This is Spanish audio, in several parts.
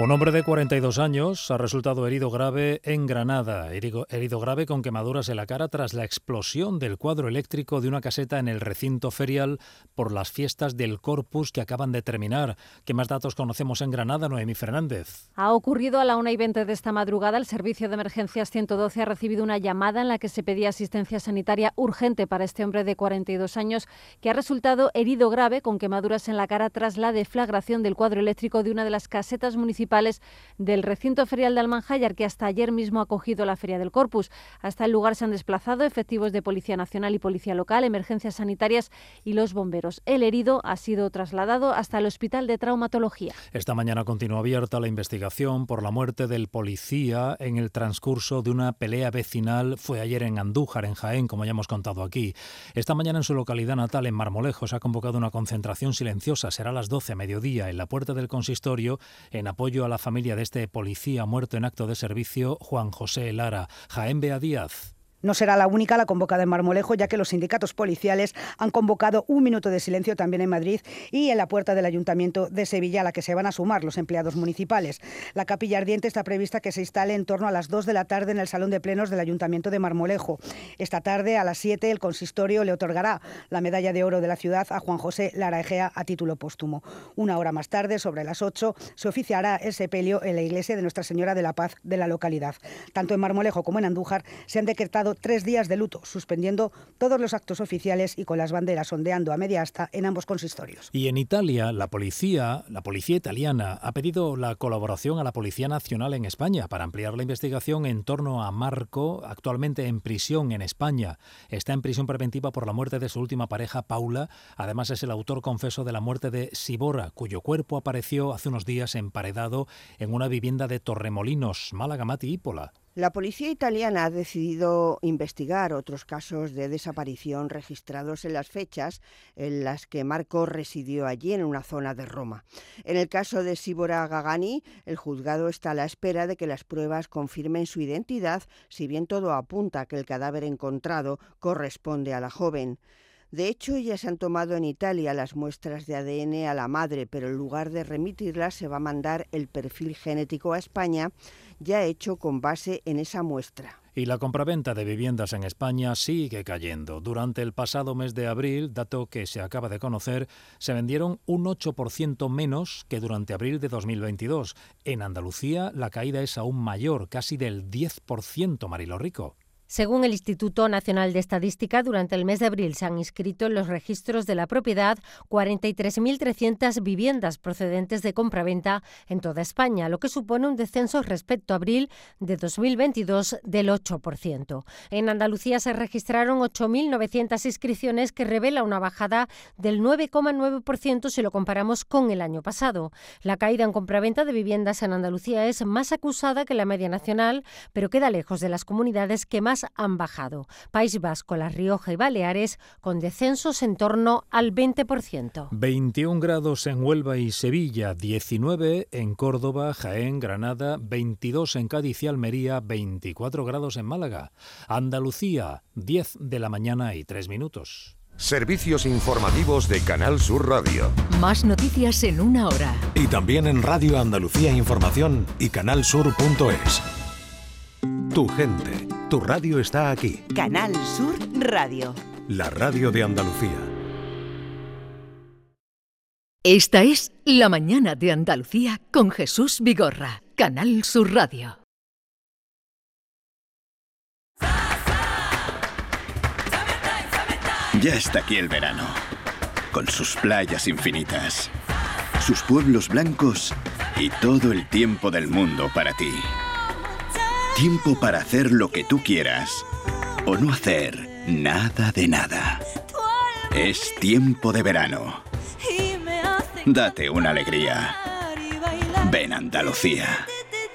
Un hombre de 42 años ha resultado herido grave en Granada, herido, grave con quemaduras en la cara tras la explosión del cuadro eléctrico de una caseta en el recinto ferial por las fiestas del Corpus que acaban de terminar. ¿Qué más datos conocemos en Granada, Noemí Fernández? Ha ocurrido a la 1 y 20 de esta madrugada. El Servicio de Emergencias 112 ha recibido una llamada en la que se pedía asistencia sanitaria urgente para este hombre de 42 años que ha resultado herido grave con quemaduras en la cara tras la deflagración del cuadro eléctrico de una de las casetas municipales del recinto ferial de Almanjayar, que hasta ayer mismo ha acogido la Feria del Corpus. Hasta el lugar se han desplazado efectivos de Policía Nacional y Policía Local, emergencias sanitarias y los bomberos. El herido ha sido trasladado hasta el Hospital de Traumatología. Esta mañana continúa abierta la investigación por la muerte del policía en el transcurso de una pelea vecinal. Fue ayer en Andújar, en Jaén, como ya hemos contado aquí. Esta mañana en su localidad natal, en Marmolejos, ha convocado una concentración silenciosa. Será a las 12 a mediodía en la puerta del consistorio en apoyo a la familia de este policía muerto en acto de servicio, Juan José Lara. Jaén Bea Díaz. No será la única la convocada en Marmolejo, ya que los sindicatos policiales han convocado un minuto de silencio también en Madrid y en la puerta del Ayuntamiento de Sevilla, a la que se van a sumar los empleados municipales. La capilla ardiente está prevista que se instale en torno a las 2 de la tarde en el Salón de Plenos del Ayuntamiento de Marmolejo. Esta tarde, a las 7, el consistorio le otorgará la medalla de oro de la ciudad a Juan José Lara Egea a título póstumo. Una hora más tarde, sobre las 8, se oficiará el sepelio en la iglesia de Nuestra Señora de la Paz de la localidad. Tanto en Marmolejo como en Andújar se han decretado tres días de luto, suspendiendo todos los actos oficiales y con las banderas ondeando a media asta en ambos consistorios. Y en Italia, la policía, la policía italiana ha pedido la colaboración a la Policía Nacional en España para ampliar la investigación en torno a Marco, actualmente en prisión en España. Está en prisión preventiva por la muerte de su última pareja, Paula. Además, es el autor confeso de la muerte de Sibora, cuyo cuerpo apareció hace unos días emparedado en una vivienda de Torremolinos, Málaga Mati Ípola. La policía italiana ha decidido investigar otros casos de desaparición registrados en las fechas en las que Marco residió allí en una zona de Roma. En el caso de Sibora Gagani, el juzgado está a la espera de que las pruebas confirmen su identidad, si bien todo apunta a que el cadáver encontrado corresponde a la joven. De hecho, ya se han tomado en Italia las muestras de ADN a la madre, pero en lugar de remitirlas se va a mandar el perfil genético a España, ya hecho con base en esa muestra. Y la compraventa de viviendas en España sigue cayendo. Durante el pasado mes de abril, dato que se acaba de conocer, se vendieron un 8% menos que durante abril de 2022. En Andalucía, la caída es aún mayor, casi del 10%, Marilo Rico. Según el Instituto Nacional de Estadística, durante el mes de abril se han inscrito en los registros de la propiedad 43.300 viviendas procedentes de compraventa en toda España, lo que supone un descenso respecto a abril de 2022 del 8%. En Andalucía se registraron 8.900 inscripciones, que revela una bajada del 9,9% si lo comparamos con el año pasado. La caída en compraventa de viviendas en Andalucía es más acusada que la media nacional, pero queda lejos de las comunidades que más han bajado. País Vasco, La Rioja y Baleares con descensos en torno al 20%. 21 grados en Huelva y Sevilla, 19 en Córdoba, Jaén, Granada, 22 en Cádiz y Almería, 24 grados en Málaga. Andalucía, 10 de la mañana y 3 minutos. Servicios informativos de Canal Sur Radio. Más noticias en una hora. Y también en Radio Andalucía Información y canalsur.es. Tu gente tu radio está aquí. Canal Sur Radio. La radio de Andalucía. Esta es La mañana de Andalucía con Jesús Vigorra. Canal Sur Radio. Ya está aquí el verano, con sus playas infinitas, sus pueblos blancos y todo el tiempo del mundo para ti. Tiempo para hacer lo que tú quieras o no hacer nada de nada. Es tiempo de verano. Date una alegría. Ven Andalucía.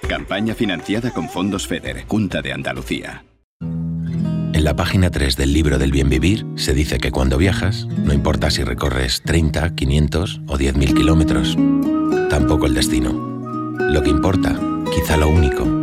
Campaña financiada con fondos FEDER, Junta de Andalucía. En la página 3 del libro del bien vivir se dice que cuando viajas, no importa si recorres 30, 500 o 10.000 kilómetros, tampoco el destino. Lo que importa, quizá lo único,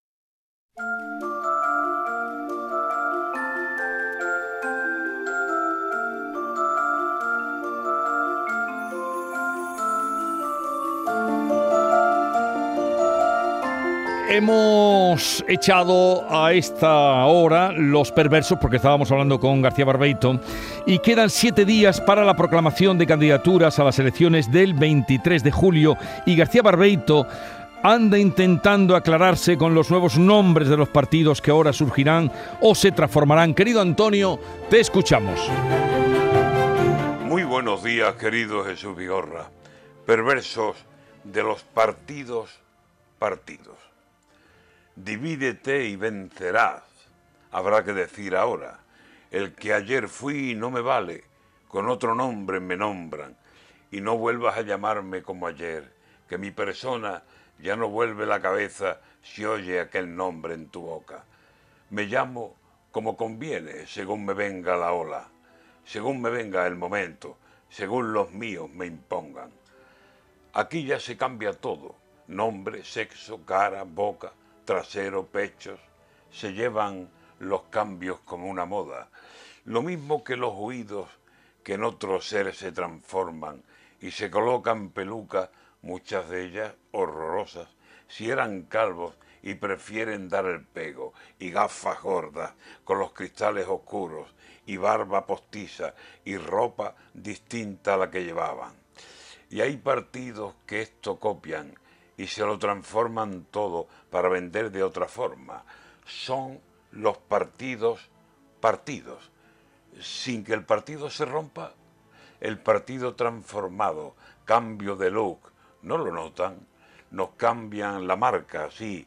Hemos echado a esta hora los perversos, porque estábamos hablando con García Barbeito, y quedan siete días para la proclamación de candidaturas a las elecciones del 23 de julio, y García Barbeito anda intentando aclararse con los nuevos nombres de los partidos que ahora surgirán o se transformarán. Querido Antonio, te escuchamos. Muy buenos días, querido Jesús Vigorra. Perversos de los partidos, partidos. Divídete y vencerás. Habrá que decir ahora, el que ayer fui no me vale, con otro nombre me nombran, y no vuelvas a llamarme como ayer, que mi persona ya no vuelve la cabeza si oye aquel nombre en tu boca. Me llamo como conviene, según me venga la ola, según me venga el momento, según los míos me impongan. Aquí ya se cambia todo, nombre, sexo, cara, boca, trasero, pechos, se llevan los cambios como una moda, lo mismo que los oídos que en otro ser se transforman y se colocan pelucas, muchas de ellas horrorosas, si eran calvos y prefieren dar el pego, y gafas gordas con los cristales oscuros, y barba postiza, y ropa distinta a la que llevaban. Y hay partidos que esto copian y se lo transforman todo para vender de otra forma. Son los partidos partidos. Sin que el partido se rompa, el partido transformado, cambio de look, ¿no lo notan? Nos cambian la marca, sí,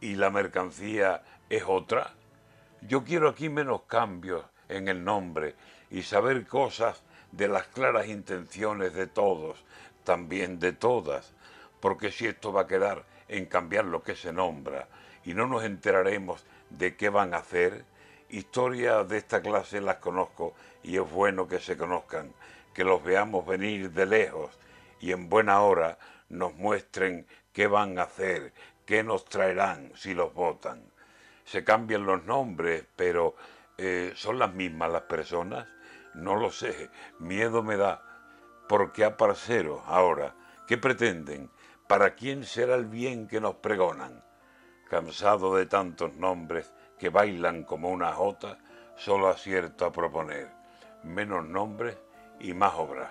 y la mercancía es otra. Yo quiero aquí menos cambios en el nombre y saber cosas de las claras intenciones de todos, también de todas porque si esto va a quedar en cambiar lo que se nombra y no nos enteraremos de qué van a hacer, historias de esta clase las conozco y es bueno que se conozcan, que los veamos venir de lejos y en buena hora nos muestren qué van a hacer, qué nos traerán si los votan. Se cambian los nombres, pero eh, ¿son las mismas las personas? No lo sé, miedo me da. porque a parceros ahora? ¿Qué pretenden? ¿Para quién será el bien que nos pregonan? Cansado de tantos nombres que bailan como una jota, solo acierto a proponer menos nombres y más obras.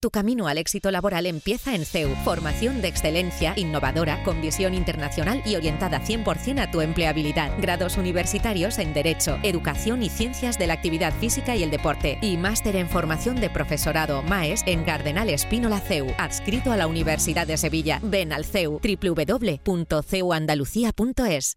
Tu camino al éxito laboral empieza en CEU, formación de excelencia, innovadora, con visión internacional y orientada 100% a tu empleabilidad. Grados universitarios en Derecho, Educación y Ciencias de la Actividad Física y el Deporte. Y máster en formación de profesorado MAES en Cardenal Espínola CEU, adscrito a la Universidad de Sevilla. Ven al CEU, www.ceuandalucía.es.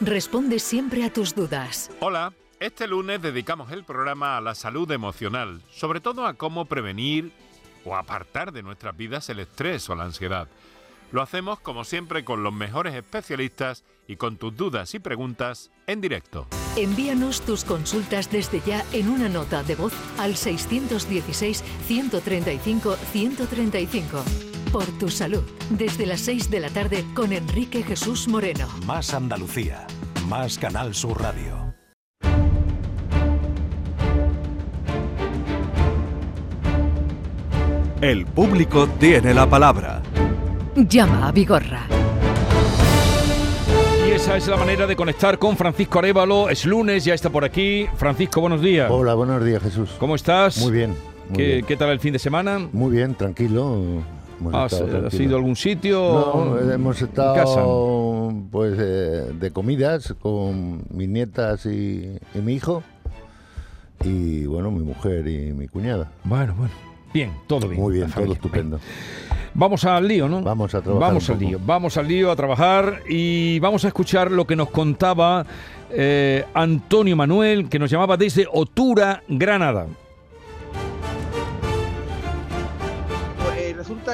responde siempre a tus dudas. Hola, este lunes dedicamos el programa a la salud emocional, sobre todo a cómo prevenir o apartar de nuestras vidas el estrés o la ansiedad. Lo hacemos como siempre con los mejores especialistas y con tus dudas y preguntas en directo. Envíanos tus consultas desde ya en una nota de voz al 616-135-135. Por tu salud, desde las 6 de la tarde con Enrique Jesús Moreno. Más Andalucía, más Canal Sur Radio. El público tiene la palabra. Llama a Vigorra. Y esa es la manera de conectar con Francisco Arevalo. Es lunes, ya está por aquí. Francisco, buenos días. Hola, buenos días, Jesús. ¿Cómo estás? Muy bien. muy ¿Qué, bien. qué tal el fin de semana? Muy bien, tranquilo. Hemos ¿Has, estado has ido a algún sitio? No, hemos ¿En estado casa? pues eh, de comidas con mis nietas y, y mi hijo y bueno, mi mujer y mi cuñada. Bueno, bueno. Bien, todo bien. Muy bien, todo familia. estupendo. Vamos al lío, ¿no? Vamos a trabajar Vamos al lío, vamos al lío a trabajar y vamos a escuchar lo que nos contaba eh, Antonio Manuel, que nos llamaba desde Otura, Granada.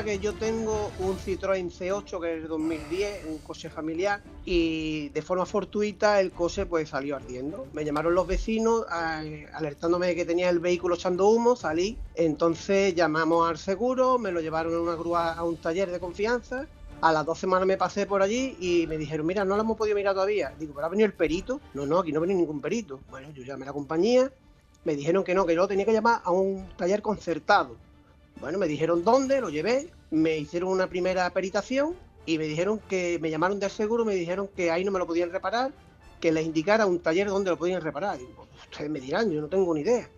Que yo tengo un Citroën C8 que es de 2010, un coche familiar, y de forma fortuita el coche pues salió ardiendo. Me llamaron los vecinos alertándome de que tenía el vehículo echando humo, salí, entonces llamamos al seguro, me lo llevaron en una grúa a un taller de confianza. A las dos semanas me pasé por allí y me dijeron, mira, no lo hemos podido mirar todavía. Digo, ¿pero ha venido el perito? No, no, aquí no ha ningún perito. Bueno, yo llamé a la compañía, me dijeron que no, que yo tenía que llamar a un taller concertado. Bueno, me dijeron dónde, lo llevé, me hicieron una primera peritación y me dijeron que me llamaron del seguro, me dijeron que ahí no me lo podían reparar, que les indicara un taller donde lo podían reparar. Digo, ustedes me dirán, yo no tengo ni idea.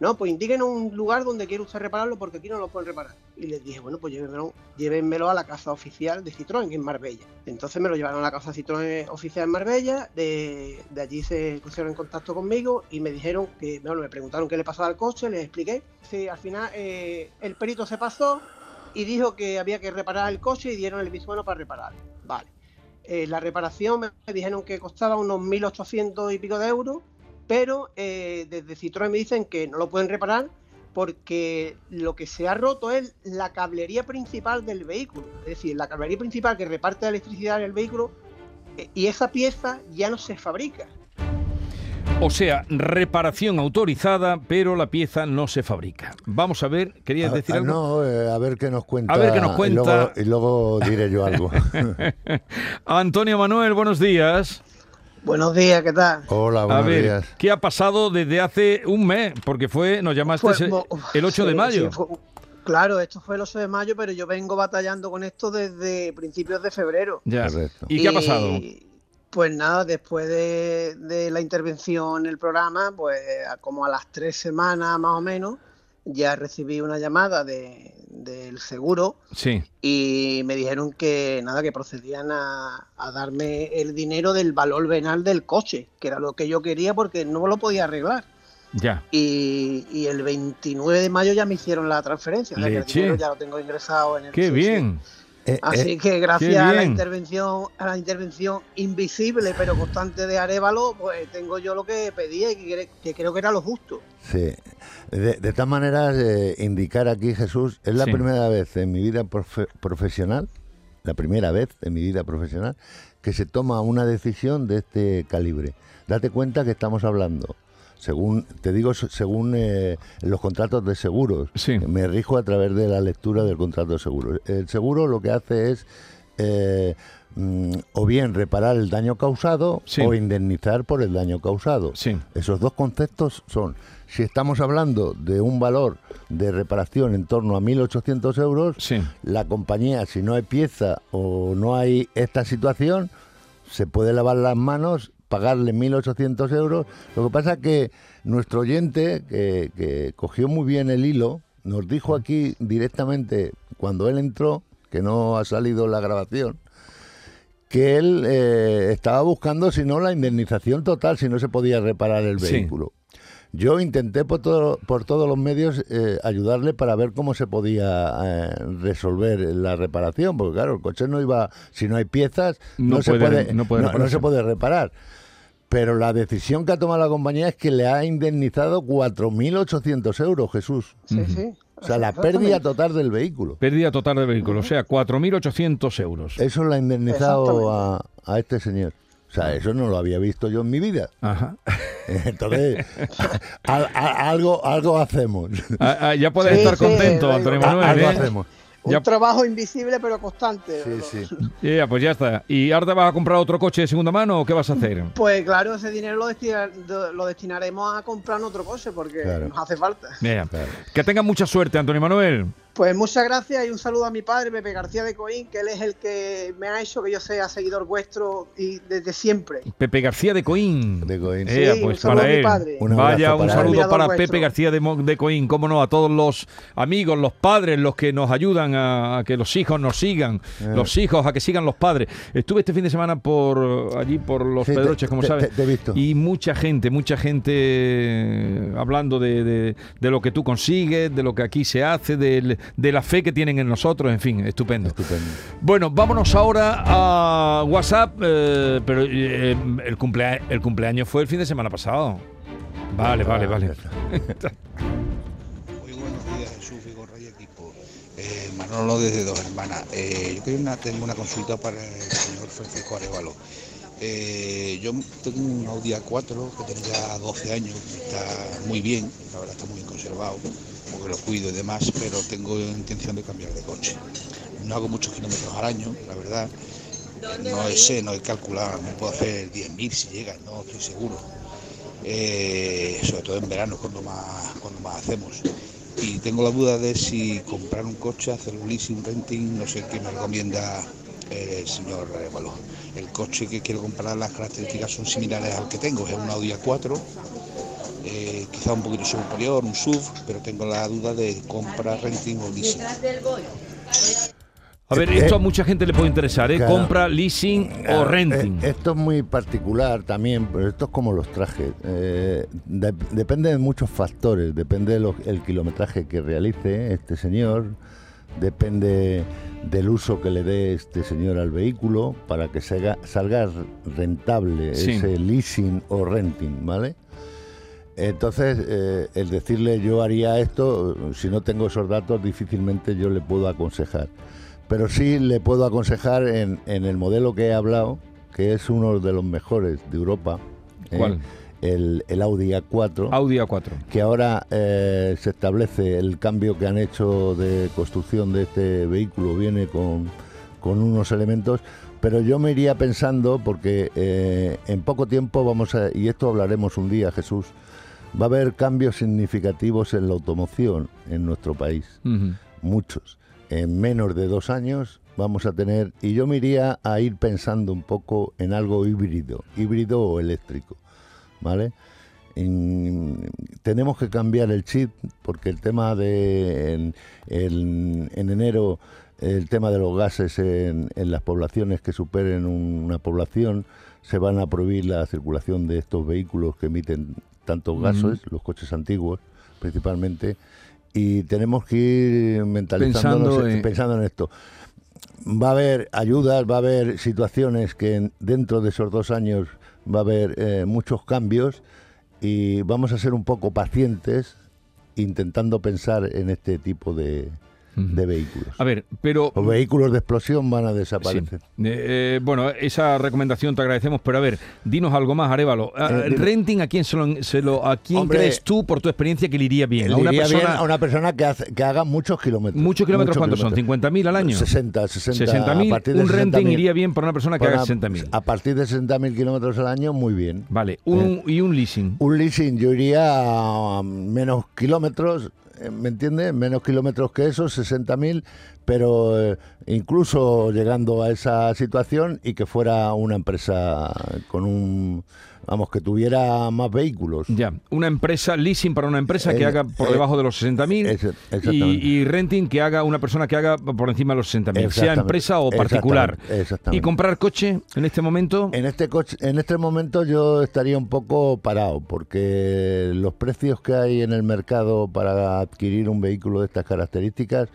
No, pues indíquenos un lugar donde quiere usted repararlo porque aquí no lo pueden reparar. Y les dije, bueno, pues llévenmelo, llévenmelo a la casa oficial de Citroën en Marbella. Entonces me lo llevaron a la casa Citroën oficial en Marbella, de, de allí se pusieron en contacto conmigo y me dijeron que, bueno, me preguntaron qué le pasaba al coche, les expliqué. Sí, al final eh, el perito se pasó y dijo que había que reparar el coche y dieron el visto para repararlo. Vale. Eh, la reparación me dijeron que costaba unos 1.800 y pico de euros, pero eh, desde Citroën me dicen que no lo pueden reparar porque lo que se ha roto es la cablería principal del vehículo. Es decir, la cablería principal que reparte la electricidad en el vehículo eh, y esa pieza ya no se fabrica. O sea, reparación autorizada, pero la pieza no se fabrica. Vamos a ver, ¿querías Ah, decir ah, algo? No, eh, a ver qué nos cuenta. A ver qué nos y cuenta. luego- Y luego, diré yo algo. Antonio Manuel, buenos días. Buenos días, ¿qué tal? Hola, A buenos ver, días. ¿qué ha pasado desde hace un mes? Porque fue, nos llamaste mo- el 8 de mayo. sí, fue- claro, esto fue el 8 de mayo, pero yo vengo batallando con esto desde principios de febrero. Ya. ¿Y qué ha pasado? Pues nada, después de, de la intervención en el programa, pues a- como a las tres semanas más o menos, ya recibí una llamada de- del seguro Sí. y me dijeron que nada, que procedían a, a darme el dinero del valor venal del coche, que era lo que yo quería porque no lo podía arreglar. Ya. Y, y el 29 de mayo ya me hicieron la transferencia, o sea que el dinero ya lo tengo ingresado en el Qué sí, sí. Bien. Así que qué gracias a la intervención, a la intervención invisible pero constante de Arevalo, pues tengo yo lo que pedía y que, cre- que creo que era lo justo. Sí. De, de todas maneras, eh, indicar aquí, Jesús, es la Sí. primera vez en mi vida profe- profesional, la primera vez en mi vida profesional, que se toma una decisión de este calibre. Date cuenta que estamos hablando, según, te digo, se- según eh, los contratos de seguros. Me rijo a través de la lectura del contrato de seguros. El seguro lo que hace es... eh, mm, o bien reparar el daño causado o indemnizar por el daño causado. Esos dos conceptos son, si estamos hablando de un valor de reparación en torno a 1.800 euros, la compañía, si no hay pieza o no hay esta situación, se puede lavar las manos, pagarle 1.800 euros. Lo que pasa es que nuestro oyente, que, que cogió muy bien el hilo, nos dijo aquí directamente, cuando él entró, que no ha salido la grabación, que él eh, estaba buscando, si no, la indemnización total, si no se podía reparar el Sí. vehículo. Yo intenté por, todo- por todos los medios eh, ayudarle para ver cómo se podía eh, resolver la reparación, porque claro, el coche no iba, si no hay piezas, no, No se, puede- no puede se puede reparar. Pero la decisión que ha tomado la compañía es que le ha indemnizado 4.800 euros, Jesús. Sí, sí. O sea, la pérdida total del vehículo. Pérdida total del vehículo, o sea, 4.800 euros. Eso lo ha indemnizado a, a este señor. O sea, eso no lo había visto yo en mi vida. Ajá. Entonces, al- a- algo, algo hacemos. Ah, ah, ya puedes Sí, estar sí, contento, Antonio. Manuel. Algo ¿eh? hacemos. Un Ya- trabajo invisible pero constante. Ya, pues ya está. ¿Y ahora te vas a comprar otro coche de segunda mano o qué vas a hacer? Pues claro, ese dinero lo, destina- lo destinaremos a comprar otro coche porque Claro. nos hace falta. Mira, Que tengas mucha suerte, Antonio Manuel. Pues muchas gracias y un saludo a mi padre, Pepe García de Coín, que él es el que me ha hecho que yo sea seguidor vuestro y desde siempre. Pepe García de Coín. De Coín. Ea, Sí, pues un saludo para a mi él. padre. Un Vaya, un saludo para vuestro. Pepe García de, Mo- de Coín. Cómo no, a todos los amigos, los padres, los que nos ayudan a, a que los hijos nos sigan. Eh. Los hijos a que sigan los padres. Estuve este fin de semana por allí, por los Sí, Pedroches, como te- sabes. te- te he visto. Y mucha gente, mucha gente eh, hablando de, de- de lo que tú consigues, de lo que aquí se hace, del- de la fe que tienen en nosotros, en fin, estupendo. Bueno, vámonos ahora a WhatsApp, eh, pero eh, el, cumplea- el cumpleaños fue el fin de semana pasado. Vale, vale, vale. Muy buenos días, Jesús Vigorra y equipo. Eh, Manolo desde Dos Hermanas. Eh, yo quería una, tengo una consulta para el señor Francisco Arevalo. Eh, yo tengo un Audi A4 que tiene ya 12 años, está muy bien, la verdad está muy bien conservado, porque lo cuido y demás, pero tengo intención de cambiar de coche. No hago muchos kilómetros al año, la verdad. No sé, no he calculado, no puedo hacer 10.000 si llega, no estoy seguro. Eh, sobre todo en verano, cuando más, cuando más hacemos. Y tengo la duda de si comprar un coche, hacer un leasing, renting, no sé qué me recomienda el señor Arevalo. El coche que quiero comprar, las características son similares al que tengo, es un Audi A4, eh, quizá un poquito superior, un SUV, pero tengo la duda de compra, renting o leasing. A ver, Eh, esto a mucha gente le puede interesar, ¿eh? claro. Compra, leasing o Claro, renting. eh, esto es muy particular también, pero esto es como los trajes. Eh, de- depende de muchos factores. Depende del kilometraje que realice este señor. Depende del uso que le dé este señor al vehículo para que salga, salga rentable Sí. ese leasing o renting, ¿vale? Entonces, eh, el decirle yo haría esto, si no tengo esos datos, difícilmente yo le puedo aconsejar. Pero sí le puedo aconsejar en, en el modelo que he hablado, que es uno de los mejores de Europa. ¿eh? ¿Cuál? El, el Audi A4. Audi A4. Que ahora eh, se establece el cambio que han hecho de construcción de este vehículo, viene con, con unos elementos. Pero yo me iría pensando, porque eh, en poco tiempo vamos a, y esto hablaremos un día, Jesús, va a haber cambios significativos en la automoción en nuestro país muchos. En menos de dos años vamos a tener, y yo me iría a ir pensando un poco en algo híbrido, híbrido o eléctrico, ¿vale? En- tenemos que cambiar el chip porque el tema de en, en- en enero el tema de los gases en, en las poblaciones que superen un- una población se van a prohibir la circulación de estos vehículos que emiten tantos gases, los coches antiguos principalmente, y tenemos que ir mentalizándonos Pensando en- en- pensando en esto. Va a haber ayudas, va a haber situaciones que en- dentro de esos dos años va a haber eh, muchos cambios y vamos a ser un poco pacientes intentando pensar en este tipo de, de vehículos. A ver, pero... Los vehículos de explosión van a Sí. desaparecer. Eh, eh, bueno, esa recomendación te agradecemos, pero a ver, dinos algo más, Arevalo. Ah, Eh, dime. renting, ¿a quién, se lo, se lo- a quién Hombre, crees tú, por tu experiencia, que le iría bien? Le a una iría bien persona... a una persona que, hace- que haga muchos kilómetros. ¿Muchos kilómetros cuántos son? kilómetros. ¿50.000 al año? 60, 60. 60.000, a partir de un renting 60.000. iría bien para una persona que haga Para- 60.000. A partir de 60.000 kilómetros al año, muy bien. Vale, un, ¿y un leasing? Un leasing, yo iría a menos kilómetros, eh, ¿me entiendes? Menos kilómetros que esos, 60.000, pero eh, incluso llegando a esa situación y que fuera una empresa con un, vamos, que tuviera más vehículos. Ya, una empresa, leasing para una empresa que Eh, haga por eh, debajo de los 60.000 ese- y, exactamente. y renting que haga una persona que haga por encima de los 60.000, sea empresa o particular. exactamente, exactamente. ¿Y comprar coche en este momento? En este coche, en este momento yo estaría un poco parado porque los precios que hay en el mercado para adquirir un vehículo de estas características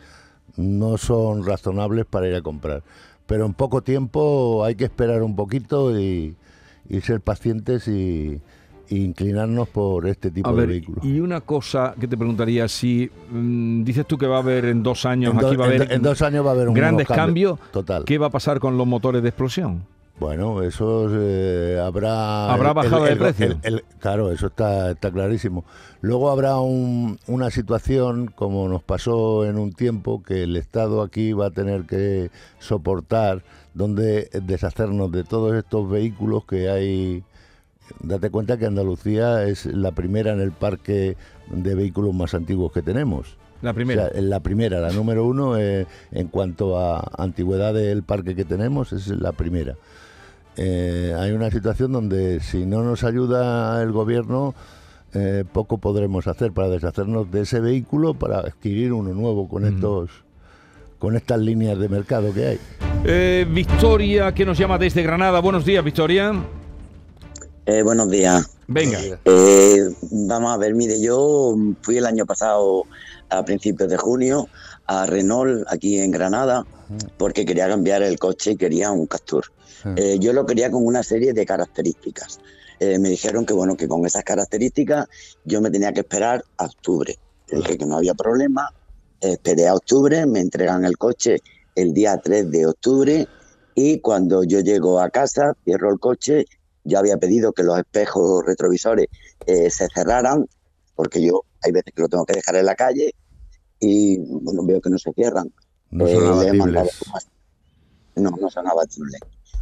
no son razonables para ir a comprar. Pero en poco tiempo hay que esperar un poquito y, y ser pacientes y, inclinarnos por este tipo A de ver, vehículos. y una cosa que te preguntaría, si mm, dices tú que va a haber en dos años, En do- aquí va a en haber do- en dos años va a haber un grandes nuevo cambio. cambios, Total. ¿qué va a pasar con los motores de explosión? Bueno, eso eh, habrá... ¿Habrá bajada de precio? el- claro, eso está, está clarísimo. Luego habrá un- una situación, como nos pasó en un tiempo, que el Estado aquí va a tener que soportar, donde deshacernos de todos estos vehículos que hay... Date cuenta que Andalucía es la primera en el parque de vehículos más antiguos que tenemos. La primera. O sea, la primera, la número uno, eh, en cuanto a antigüedad del parque que tenemos, es la primera. Eh, hay una situación donde si no nos ayuda el gobierno, eh, poco podremos hacer para deshacernos de ese vehículo para adquirir uno nuevo con estos con estas líneas de mercado que hay. Eh, Victoria, que nos llama desde Granada. Buenos días, Victoria. Eh, buenos días. Venga. Eh, vamos a ver, mire, yo fui el año pasado a principios de junio a Renault aquí en Granada porque quería cambiar el coche y quería un Captur. Eh, yo lo quería con una serie de características. Eh, me dijeron que bueno que con esas características yo me tenía que esperar a octubre. Dije que no había problema. Esperé a octubre, me entregan el coche el día 3 de octubre y cuando yo llego a casa, cierro el coche, yo había pedido que los espejos retrovisores eh, se cerraran, porque yo hay veces que lo tengo que dejar en la calle y bueno, veo que no se cierran. No Eh, son le he abatibles. mandado No, no son abatibles.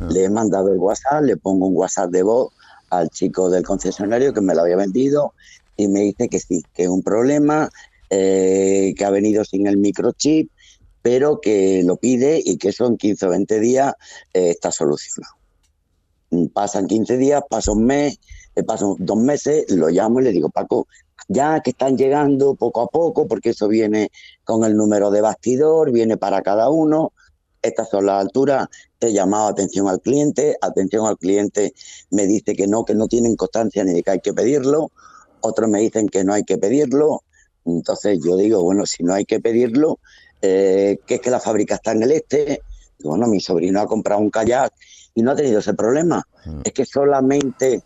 Le he mandado el WhatsApp, le pongo un WhatsApp de voz al chico del concesionario que me lo había vendido y me dice que sí, que es un problema, eh, que ha venido sin el microchip, pero que lo pide y que eso en 15 o 20 días eh, está solucionado. Mm, Pasan 15 días, pasa un mes, eh, pasan dos meses, lo llamo y le digo, Paco, ya que están llegando poco a poco, porque eso viene con el número de bastidor, viene para cada uno, estas son las alturas, he llamado atención al cliente, atención al cliente me dice que no, que no tienen constancia ni de que hay que pedirlo, otros me dicen que no hay que pedirlo, entonces yo digo, bueno, si no hay que pedirlo, eh, que es que la fábrica está en el este, bueno, mi sobrino ha comprado un kayak y no ha tenido ese problema, es que solamente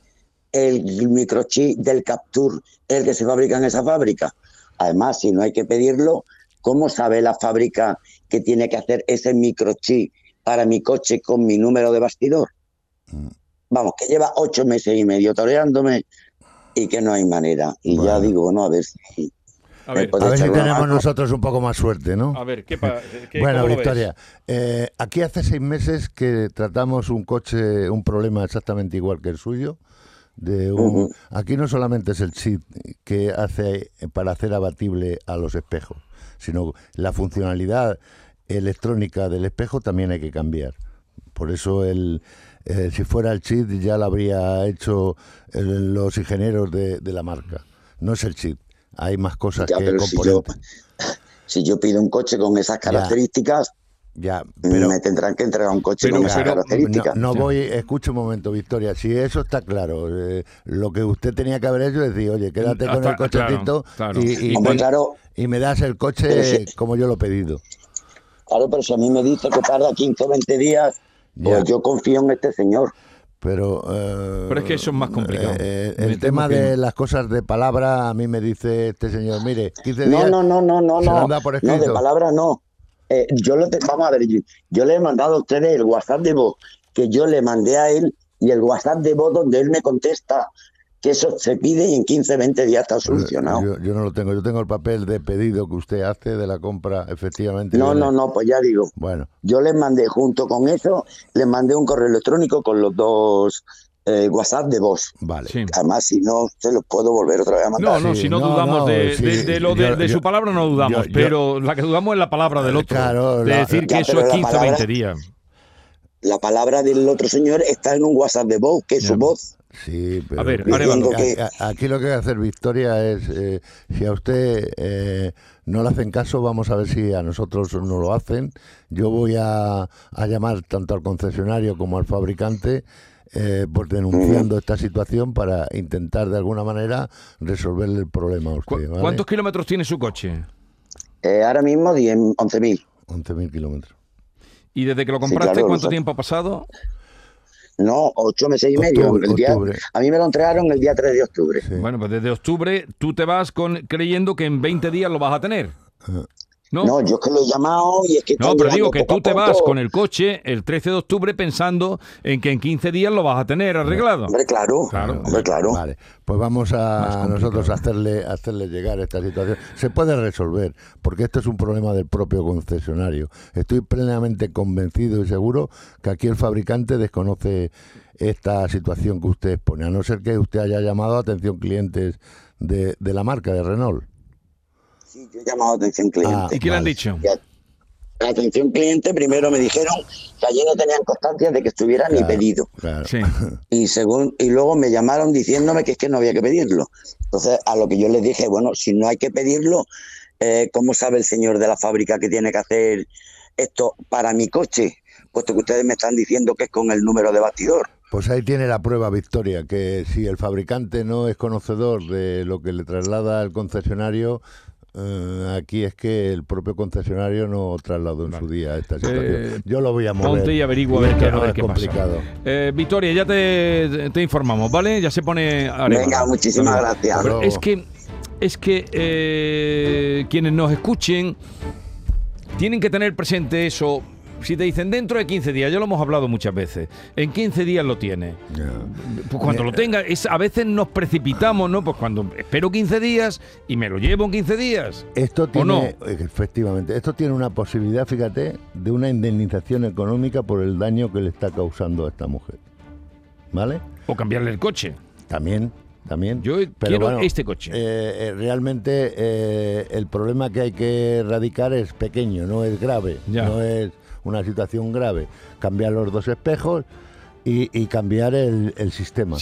el microchip del Captur es el que se fabrica en esa fábrica. Además, si no hay que pedirlo, ¿cómo sabe la fábrica que tiene que hacer ese microchip para mi coche con mi número de bastidor? Vamos, que lleva ocho meses y medio toreándome y que no hay manera. Y ya digo, bueno, a ver si... A ver, puede A ver si tenemos mano. nosotros un poco más suerte, ¿no? A ver, ¿qué, pa- qué- Bueno? Victoria, eh, aquí hace seis meses que tratamos un coche, un problema exactamente igual que el suyo. De un. Aquí no solamente es el chip que hace para hacer abatible a los espejos, sino la funcionalidad electrónica del espejo también hay que cambiar. Por eso el, eh, si fuera el chip ya lo habría hecho el- los ingenieros de, de la marca. No es el chip, hay más cosas Ya, que pero si yo, componentes. si yo pido un coche con esas características, ya, me tendrán que entregar un coche con esas características. No, no voy, escuche un momento, Victoria. Si eso está claro, eh, lo que usted tenía que haber hecho es decir, oye, quédate con Hasta- el cochecito claro, claro. Y, y- Hombre, y- claro. y me das el coche Pero si- como yo lo he pedido. Claro, pero si a mí me dice que tarda 15 o 20 días, Ya. pues yo confío en este señor. Pero, eh, Pero es que eso es más complicado. eh, el tema que de las cosas de palabra, a mí me dice este señor, mire, 15 No, días. no, no, no, no, no. No, de palabra no. Eh, yo lo te- vamos a ver, yo, yo le he mandado a ustedes el WhatsApp de voz que yo le mandé a él y el WhatsApp de voz donde él me contesta que eso se pide y en 15, 20 días está solucionado. Yo, yo no lo tengo, yo tengo el papel de pedido que usted hace de la compra, efectivamente. No, no, no, pues ya digo. Bueno, Yo les mandé junto con eso, les mandé un correo electrónico con los dos eh, WhatsApp de voz. Vale. Además, si no, se los puedo volver otra vez a mandar. No, no, si no, dudamos de, de- de lo de, yo- de su yo- palabra no dudamos, yo- yo- pero la que dudamos es la palabra del otro. Claro, de la- decir que Ya, eso es la 15 o palabra- 20 días. La palabra del otro señor está en un WhatsApp de voz, que es su voz. Sí, pero A ver, que- aquí lo que hay que hacer, Victoria, es eh, si a usted eh, no le hacen caso, vamos a ver si a nosotros no lo hacen. Yo voy a, a llamar tanto al concesionario como al fabricante, eh, pues denunciando esta situación para intentar de alguna manera resolverle el problema a usted. ¿vale? ¿Cuántos kilómetros tiene su coche? Eh, ahora mismo 10, 11.000. 11.000 kilómetros. ¿Y desde que lo Sí, compraste claro, cuánto sé. tiempo ha pasado? No, ocho meses y medio. El día, a mí me lo entregaron el día 3 de octubre. Bueno, pues desde octubre tú te vas con, creyendo que en 20 días lo vas a tener. ¿No? yo es que lo he llamado y es que... No, pero digo que tú te vas con el coche el 13 de octubre pensando en que en 15 días lo vas a tener arreglado. Hombre, claro. Claro. Hombre, claro. Vale, pues vamos a nosotros a hacerle, hacerle llegar esta situación. Se puede resolver, porque esto es un problema del propio concesionario. Estoy plenamente convencido y seguro que aquí el fabricante desconoce esta situación que usted expone, a no ser que usted haya llamado a atención clientes de, de la marca, de Renault. Sí, yo he llamado a atención cliente. Ah, ¿Y qué le han dicho? La atención cliente primero me dijeron que allí no tenían constancia de que estuviera ni pedido. Y según y luego me llamaron diciéndome que es que no había que pedirlo. Entonces, a lo que yo les dije, bueno, si no hay que pedirlo, eh, ¿cómo sabe el señor de la fábrica que tiene que hacer esto para mi coche? Puesto que ustedes me están diciendo que es con el número de batidor. Pues ahí tiene la prueba, Victoria, que si el fabricante no es conocedor de lo que le traslada el concesionario, eh, aquí es que el propio concesionario no trasladó en su día esta situación. Eh, Yo lo voy a mover. Ponte y averigua a ver, qué, no a ver es qué complicado. pasa. Eh, Victoria, ya te, te informamos, ¿vale? Ya se pone... Venga, muchísimas gracias. Pero es que, es que eh, quienes nos escuchen tienen que tener presente eso. Si te dicen dentro de 15 días, ya lo hemos hablado muchas veces, en 15 días lo tienes. Pues cuando lo tenga, es, a veces nos precipitamos, ¿no? Pues cuando espero 15 días y me lo llevo en 15 días. Esto ¿O tiene, no? efectivamente, esto tiene una posibilidad, fíjate, de una indemnización económica por el daño que le está causando a esta mujer. ¿Vale? O cambiarle el coche. También, también. Yo quiero este coche. eh, eh, realmente eh, el problema que hay que erradicar es pequeño, no es grave, Ya. no es una situación grave. Cambiar los dos espejos y, y cambiar el, el sistema.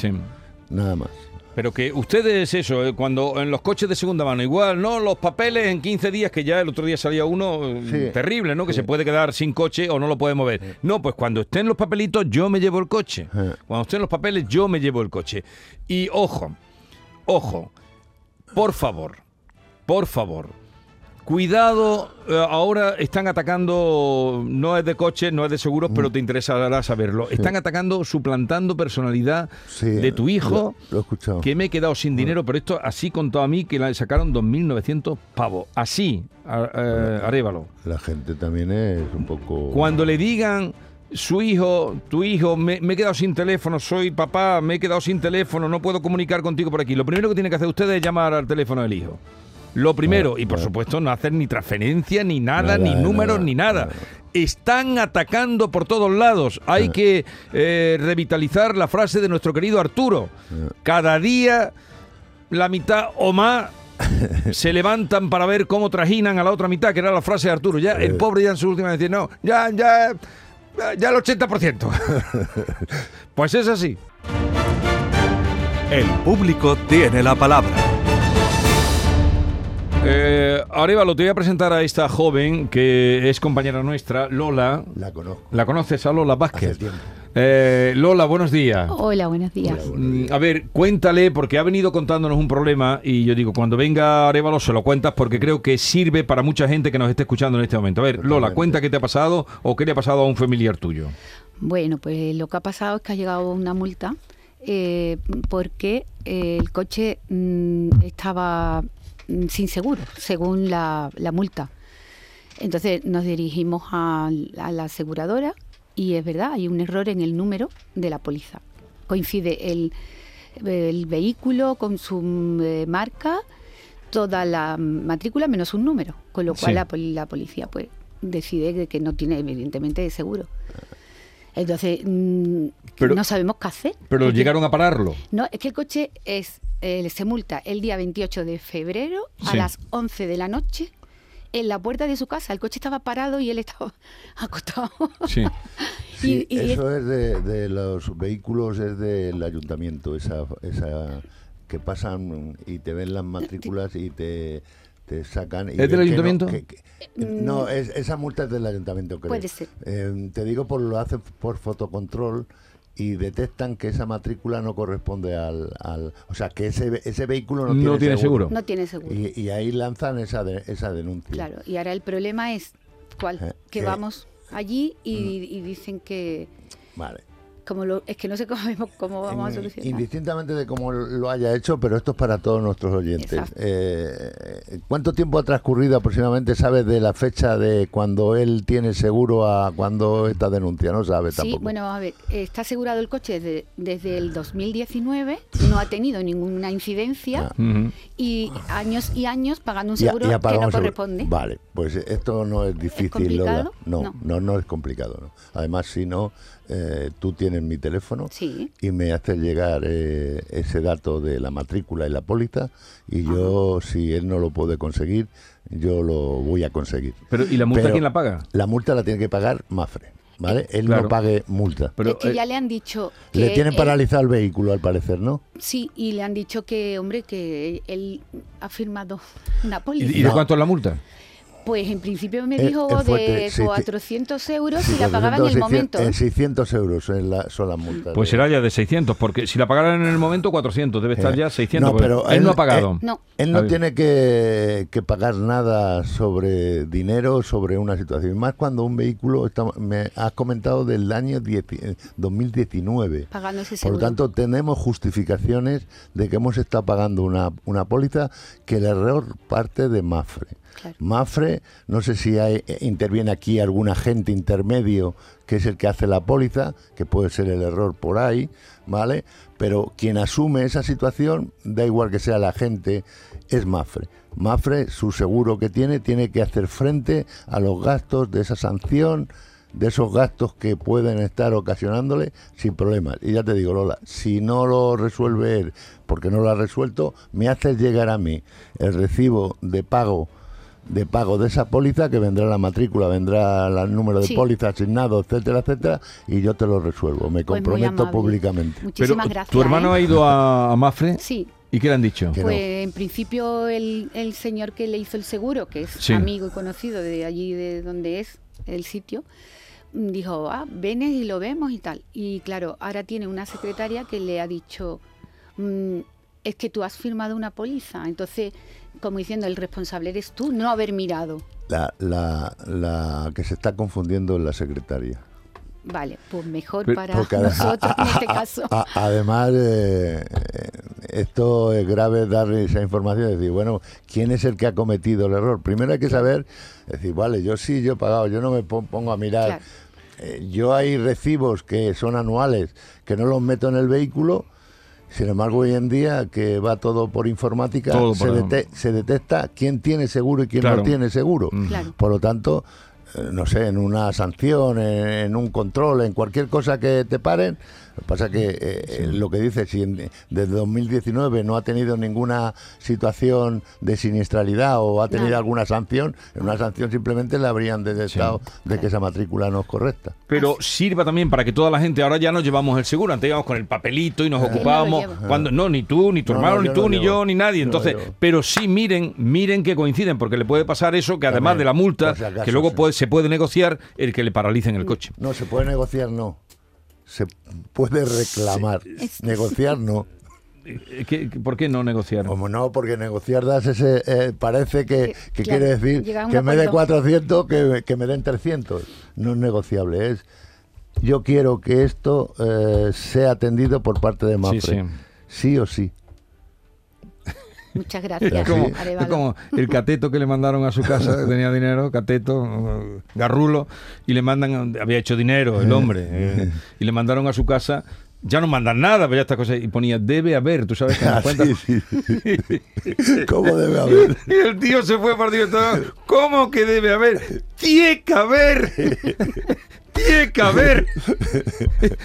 Nada más. Pero que ustedes eso, eh, cuando en los coches de segunda mano, igual, ¿no? Los papeles en 15 días, que ya el otro día salía uno eh, Sí. terrible, ¿no? Que se puede quedar sin coche o no lo puede mover. No, pues cuando estén los papelitos, yo me llevo el coche. Cuando estén los papeles, yo me llevo el coche. Y ojo, ojo, por favor, por favor. Cuidado, eh, ahora están atacando, no es de coches, no es de seguros, pero te interesará saberlo. Están atacando, suplantando personalidad de tu hijo, Lo, lo he escuchado. que me he quedado sin dinero, pero esto así contó a mí que le sacaron 2.900 pavos. Así, a- eh, Arévalo. La gente también es un poco... Cuando le digan su hijo, tu hijo, me, me he quedado sin teléfono, soy papá, me he quedado sin teléfono, no puedo comunicar contigo por aquí. Lo primero que tiene que hacer usted es llamar al teléfono del hijo. Lo primero, y por supuesto no hacer ni transferencia, ni nada, Nada, ni números, nada, ni nada. Están atacando por todos lados. Hay que eh, revitalizar la frase de nuestro querido Arturo. Cada día la mitad o más se levantan para ver cómo trajinan a la otra mitad, que era la frase de Arturo. Ya el pobre ya en su última decía, no, ya, ya, ya el 80%. pues es así. El público tiene la palabra. Eh, Arevalo, te voy a presentar a esta joven que es compañera nuestra, Lola. La conozco. ¿La conoces a Lola Vázquez? Hace tiempo. Eh, Lola, buenos días. Hola, buenos días. Mm, A ver, cuéntale, porque ha venido contándonos un problema y yo digo, cuando venga Arevalo se lo cuentas porque creo que sirve para mucha gente que nos esté escuchando en este momento. A ver, Lola, cuenta qué te ha pasado o qué le ha pasado a un familiar tuyo. Bueno, pues lo que ha pasado es que ha llegado una multa eh, porque el coche mm, estaba sin seguro, según la, la multa. Entonces nos dirigimos a, a la aseguradora y es verdad, hay un error en el número de la póliza. Coincide el, el vehículo con su mm, eh, marca, toda la matrícula menos un número, con lo cual Sí. la, la policía pues decide de que no tiene evidentemente seguro. Entonces mm, Pero- no sabemos qué hacer. Pero llegaron a pararlo. no, es que el coche es eh, se multa el día 28 de febrero a Sí. las 11 de la noche en la puerta de su casa. El coche estaba parado y él estaba acostado. Sí. Sí, Y- y eso es de, de los vehículos, es del ayuntamiento, esa, esa que pasan y te ven las matrículas y te, te sacan. Y ¿Es del ven que no- ayuntamiento? que- que- no, es- esa multa es del ayuntamiento, creo. Puede ser. Eh, te digo, por lo hacen por fotocontrol y detectan que esa matrícula no corresponde al... al- o sea, que ese, ese vehículo no, No tiene seguro. No tiene seguro. Y, y ahí lanzan esa, de- esa denuncia. Claro, y ahora el problema es cuál, Eh, que eh, vamos allí y, y dicen que, Vale. Como lo, es que no sé cómo, cómo vamos a solucionar. Indistintamente de cómo lo haya hecho, pero esto es para todos nuestros oyentes. Eh, ¿Cuánto tiempo ha transcurrido aproximadamente, sabes, de la fecha de cuando él tiene seguro a cuando esta denuncia? No sabes sí, tampoco. bueno, a ver, está asegurado el coche desde, desde el 2019, no ha tenido ninguna incidencia y años y años pagando un seguro que no corresponde. Vale, pues esto no es difícil, No, no, no, no, es complicado. No. Además, si no, eh, tú tienes mi teléfono y me haces llegar eh, ese dato de la matrícula y la póliza y yo, si él no lo puede conseguir, yo lo voy a conseguir. Pero ¿Y la multa quién la paga? La multa la tiene que pagar Mafre. ¿Vale? Él no pague multa. Pero, es que ya le han dicho que le tienen paralizado el vehículo al parecer, ¿no? Sí, y le han dicho que, hombre, que él ha firmado una póliza. ¿Y de cuánto es la multa? Pues en principio me eh, dijo de 400 euros y la pagaba en el momento. En 600 euros en la, son las multas. Pues será ya de 600, porque si la pagaran en el momento 400, debe estar eh, ya 600. No, pero él, no ha pagado. Él, no, él no tiene que, que, pagar nada sobre dinero, sobre una situación. Más cuando un vehículo, está, me has comentado del año 2019. Eh, pagando ese seguro. Por lo tanto, tenemos justificaciones de que hemos estado pagando una, una póliza que el error parte de Mafre. Mafre, no sé si eh, interviene aquí algún agente intermedio que es el que hace la póliza, que puede ser el error por ahí, ¿vale? Pero quien asume esa situación, da igual que sea el agente, es Mafre. Mafre, su seguro que tiene, tiene que hacer frente a los gastos de esa sanción, de esos gastos que pueden estar ocasionándole sin problemas. Y ya te digo, Lola, si no lo resuelve él, porque no lo ha resuelto, me hace llegar a mí el recibo de pago de pago de esa póliza, que vendrá la matrícula, vendrá el número de póliza asignado, etcétera, etcétera, y yo te lo resuelvo. Me pues comprometo públicamente. Muchísimas Pero, gracias. ¿Tu hermano ¿eh? ha ido a, Mafre? Sí. ¿Y qué le han dicho? Pues en principio el, el, señor que le hizo el seguro, que es amigo y conocido de allí de donde es el sitio, dijo, ah, ven y lo vemos y tal. Y claro, ahora tiene una secretaria que le ha dicho, mm, es que tú has firmado una póliza, entonces como diciendo, el responsable eres tú, no haber mirado. La, la, la que se está confundiendo es la secretaria. Vale, pues mejor para nosotros en este caso. además, eh, esto es grave darle esa información, decir, bueno, ¿quién es el que ha cometido el error? Primero hay que saber, decir, vale, yo sí, yo he pagado, yo no me pongo a mirar. Eh, yo hay recibos que son anuales, que no los meto en el vehículo, sin embargo, hoy en día que va todo por informática, se, detecta quién tiene seguro y quién no tiene seguro. Por lo tanto, eh, no sé, en una sanción, en, un control, en cualquier cosa que te paren, pasa que eh, eh, lo que dice, si desde 2019 no ha tenido ninguna situación de siniestralidad o ha tenido alguna sanción, en una sanción simplemente le habrían detectado de que esa matrícula no es correcta. Pero sirva también para que toda la gente, ahora ya nos llevamos el seguro, antes íbamos con el papelito y nos ocupábamos, cuando no, ni tú, ni tu hermano, ni tú, ni yo, ni nadie. Entonces, pero sí miren, miren que coinciden, porque le puede pasar eso, que además de la multa, que luego puede, se puede negociar el que le paralicen el coche. No, se puede negociar, no se puede reclamar. Negociar no. ¿Qué, ¿Por qué no negociar? Como no, porque negociar das ese, eh, parece que, quiere decir que me dé 400, que, que, me den 300. No es negociable, es yo quiero que esto eh, sea atendido por parte de Mafre. sí o sí. Muchas gracias. Es como, el cateto que le mandaron a su casa, tenía dinero, cateto, garrulo, y le mandan, había hecho dinero el hombre, eh, y le mandaron a su casa ya no mandan nada, pero ya estas cosas. Y ponía, debe haber, tú sabes que ah, sí, ¿Cómo debe haber? Y el tío se fue para el ¿Cómo que debe haber? ¡Tiene que haber! Tiene que haber.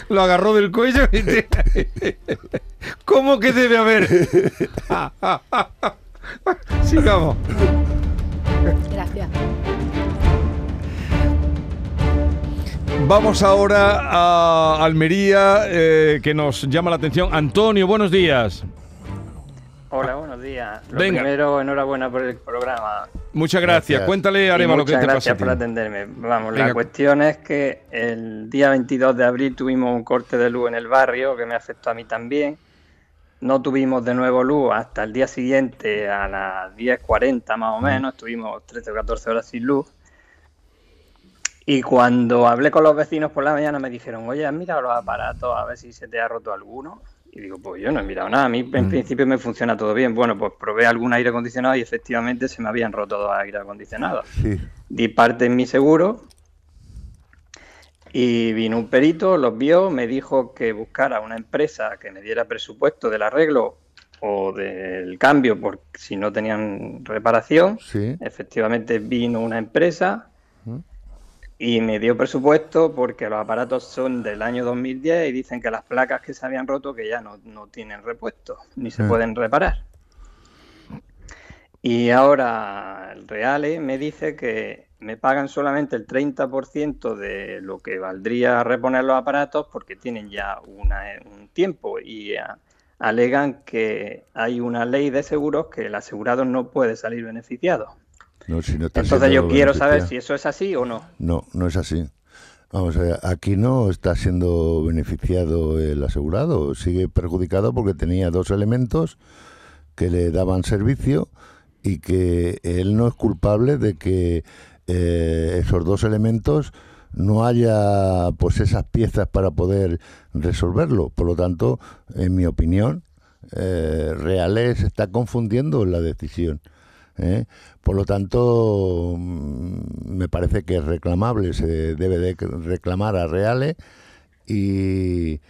Lo agarró del cuello y ¿Cómo que debe haber? Sigamos. Gracias. Vamos ahora a Almería, eh, que nos llama la atención. Antonio, buenos días. Hola, buenos días. Lo primero, enhorabuena por el programa. Muchas gracias. Cuéntale, Areva, lo que te pasa. Gracias por atenderme. Vamos, la cuestión es que el día 22 de abril tuvimos un corte de luz en el barrio que me afectó a mí también. No tuvimos de nuevo luz hasta el día siguiente a las 10.40 más o menos. Estuvimos 13 o 14 horas sin luz. Y cuando hablé con los vecinos por la mañana me dijeron, oye, ¿has mirado los aparatos a ver si se te ha roto alguno? Y digo, pues yo no he mirado nada, a mí en mm. principio me funciona todo bien. Bueno, pues probé algún aire acondicionado y efectivamente se me habían roto dos aire acondicionados. Di parte en mi seguro y vino un perito, los vio, me dijo que buscara una empresa que me diera presupuesto del arreglo o del cambio por si no tenían reparación. Efectivamente vino una empresa y me dio presupuesto porque los aparatos son del año 2010 y dicen que las placas que se habían roto que ya no, tienen repuesto ni se pueden reparar. Y ahora el Reale me dice que me pagan solamente el 30% de lo que valdría reponer los aparatos porque tienen ya un tiempo y alegan que hay una ley de seguros que el asegurado no puede salir beneficiado. Entonces yo quiero saber si eso es así o no. No, no es así. Vamos a ver, aquí no está siendo beneficiado el asegurado, sigue perjudicado porque tenía dos elementos que le daban servicio y que él no es culpable de que eh, esos dos elementos no haya pues esas piezas para poder resolverlo. Por lo tanto, en mi opinión, eh, Reales está confundiendo la decisión. ¿Eh? Por lo tanto, mm, me parece que es reclamable, se debe de reclamar a Reales y,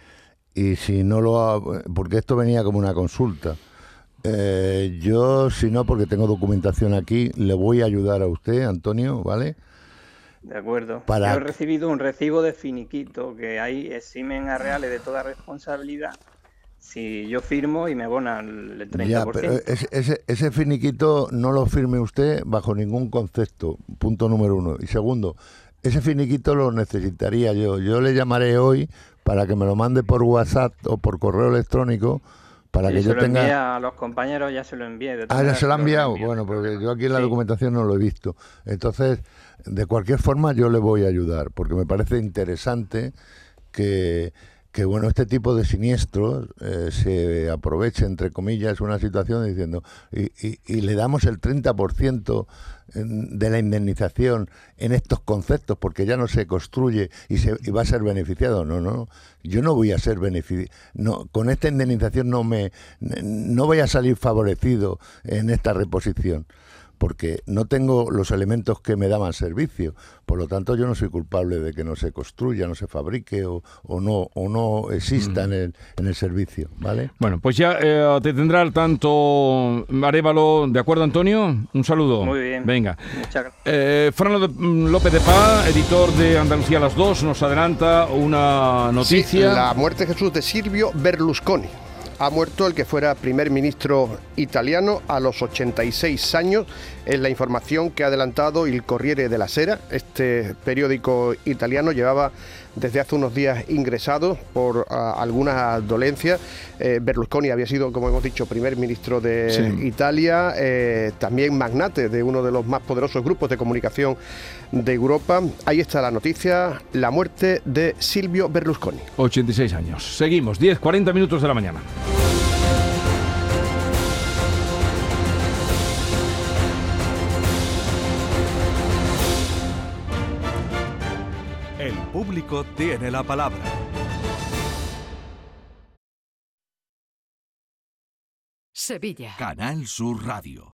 y si no lo ha, porque esto venía como una consulta. Eh, yo, si no, porque tengo documentación aquí, le voy a ayudar a usted, Antonio, ¿vale? De acuerdo. Yo he recibido un recibo de finiquito que ahí eximen a Reales de toda responsabilidad si yo firmo y me abonan el 30%. Ya, pero ese, ese, finiquito no lo firme usted bajo ningún concepto, punto número uno. Y segundo, ese finiquito lo necesitaría yo. Yo le llamaré hoy para que me lo mande por WhatsApp o por correo electrónico para que yo tenga. a los compañeros ya se lo envié. ah, ya se lo ha enviado. Bueno, porque yo aquí en la documentación no lo he visto. Entonces, de cualquier forma, yo le voy a ayudar, porque me parece interesante que que bueno, este tipo de siniestros eh, se aproveche, entre comillas, una situación diciendo, y, y, le damos el 30% de la indemnización en estos conceptos, porque ya no se construye y, se, y va a ser beneficiado. No, no, yo no voy a ser beneficiado. No, con esta indemnización no, me, no voy a salir favorecido en esta reposición porque no tengo los elementos que me daban servicio. Por lo tanto, yo no soy culpable de que no se construya, no se fabrique o, no o no exista en, el, en el servicio, ¿vale? Bueno, pues ya eh, te tendrá al tanto Arevalo, ¿de acuerdo, Antonio? Un saludo. Muy bien. Venga. Muchas gracias. Eh, Fernando López de Paz, editor de Andalucía las dos, nos adelanta una noticia. la muerte de Jesús de Silvio Berlusconi ha muerto el que fuera primer ministro italiano a los 86 años. Es la información que ha adelantado el Corriere della Sera. Este periódico italiano llevaba desde hace unos días ingresado por ah, algunas dolencias. Eh, Berlusconi había sido, como hemos dicho, primer ministro de Italia, eh, también magnate de uno de los más poderosos grupos de comunicación de Europa. Ahí está la noticia, la muerte de Silvio Berlusconi. 86 años. Seguimos, 10, 40 minutos de la mañana. Público tiene la palabra. Sevilla. Canal Sur Radio.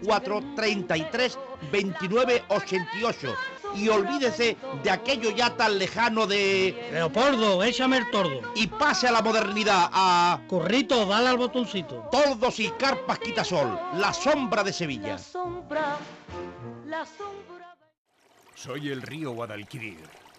33 29 88 y olvídese de aquello ya tan lejano de... Leopoldo, échame el tordo. Y pase a la modernidad, a... Corrito, dale al botoncito. Tordos y carpas quitasol, la sombra de Sevilla. La sombra, la sombra... Soy el río Guadalquivir.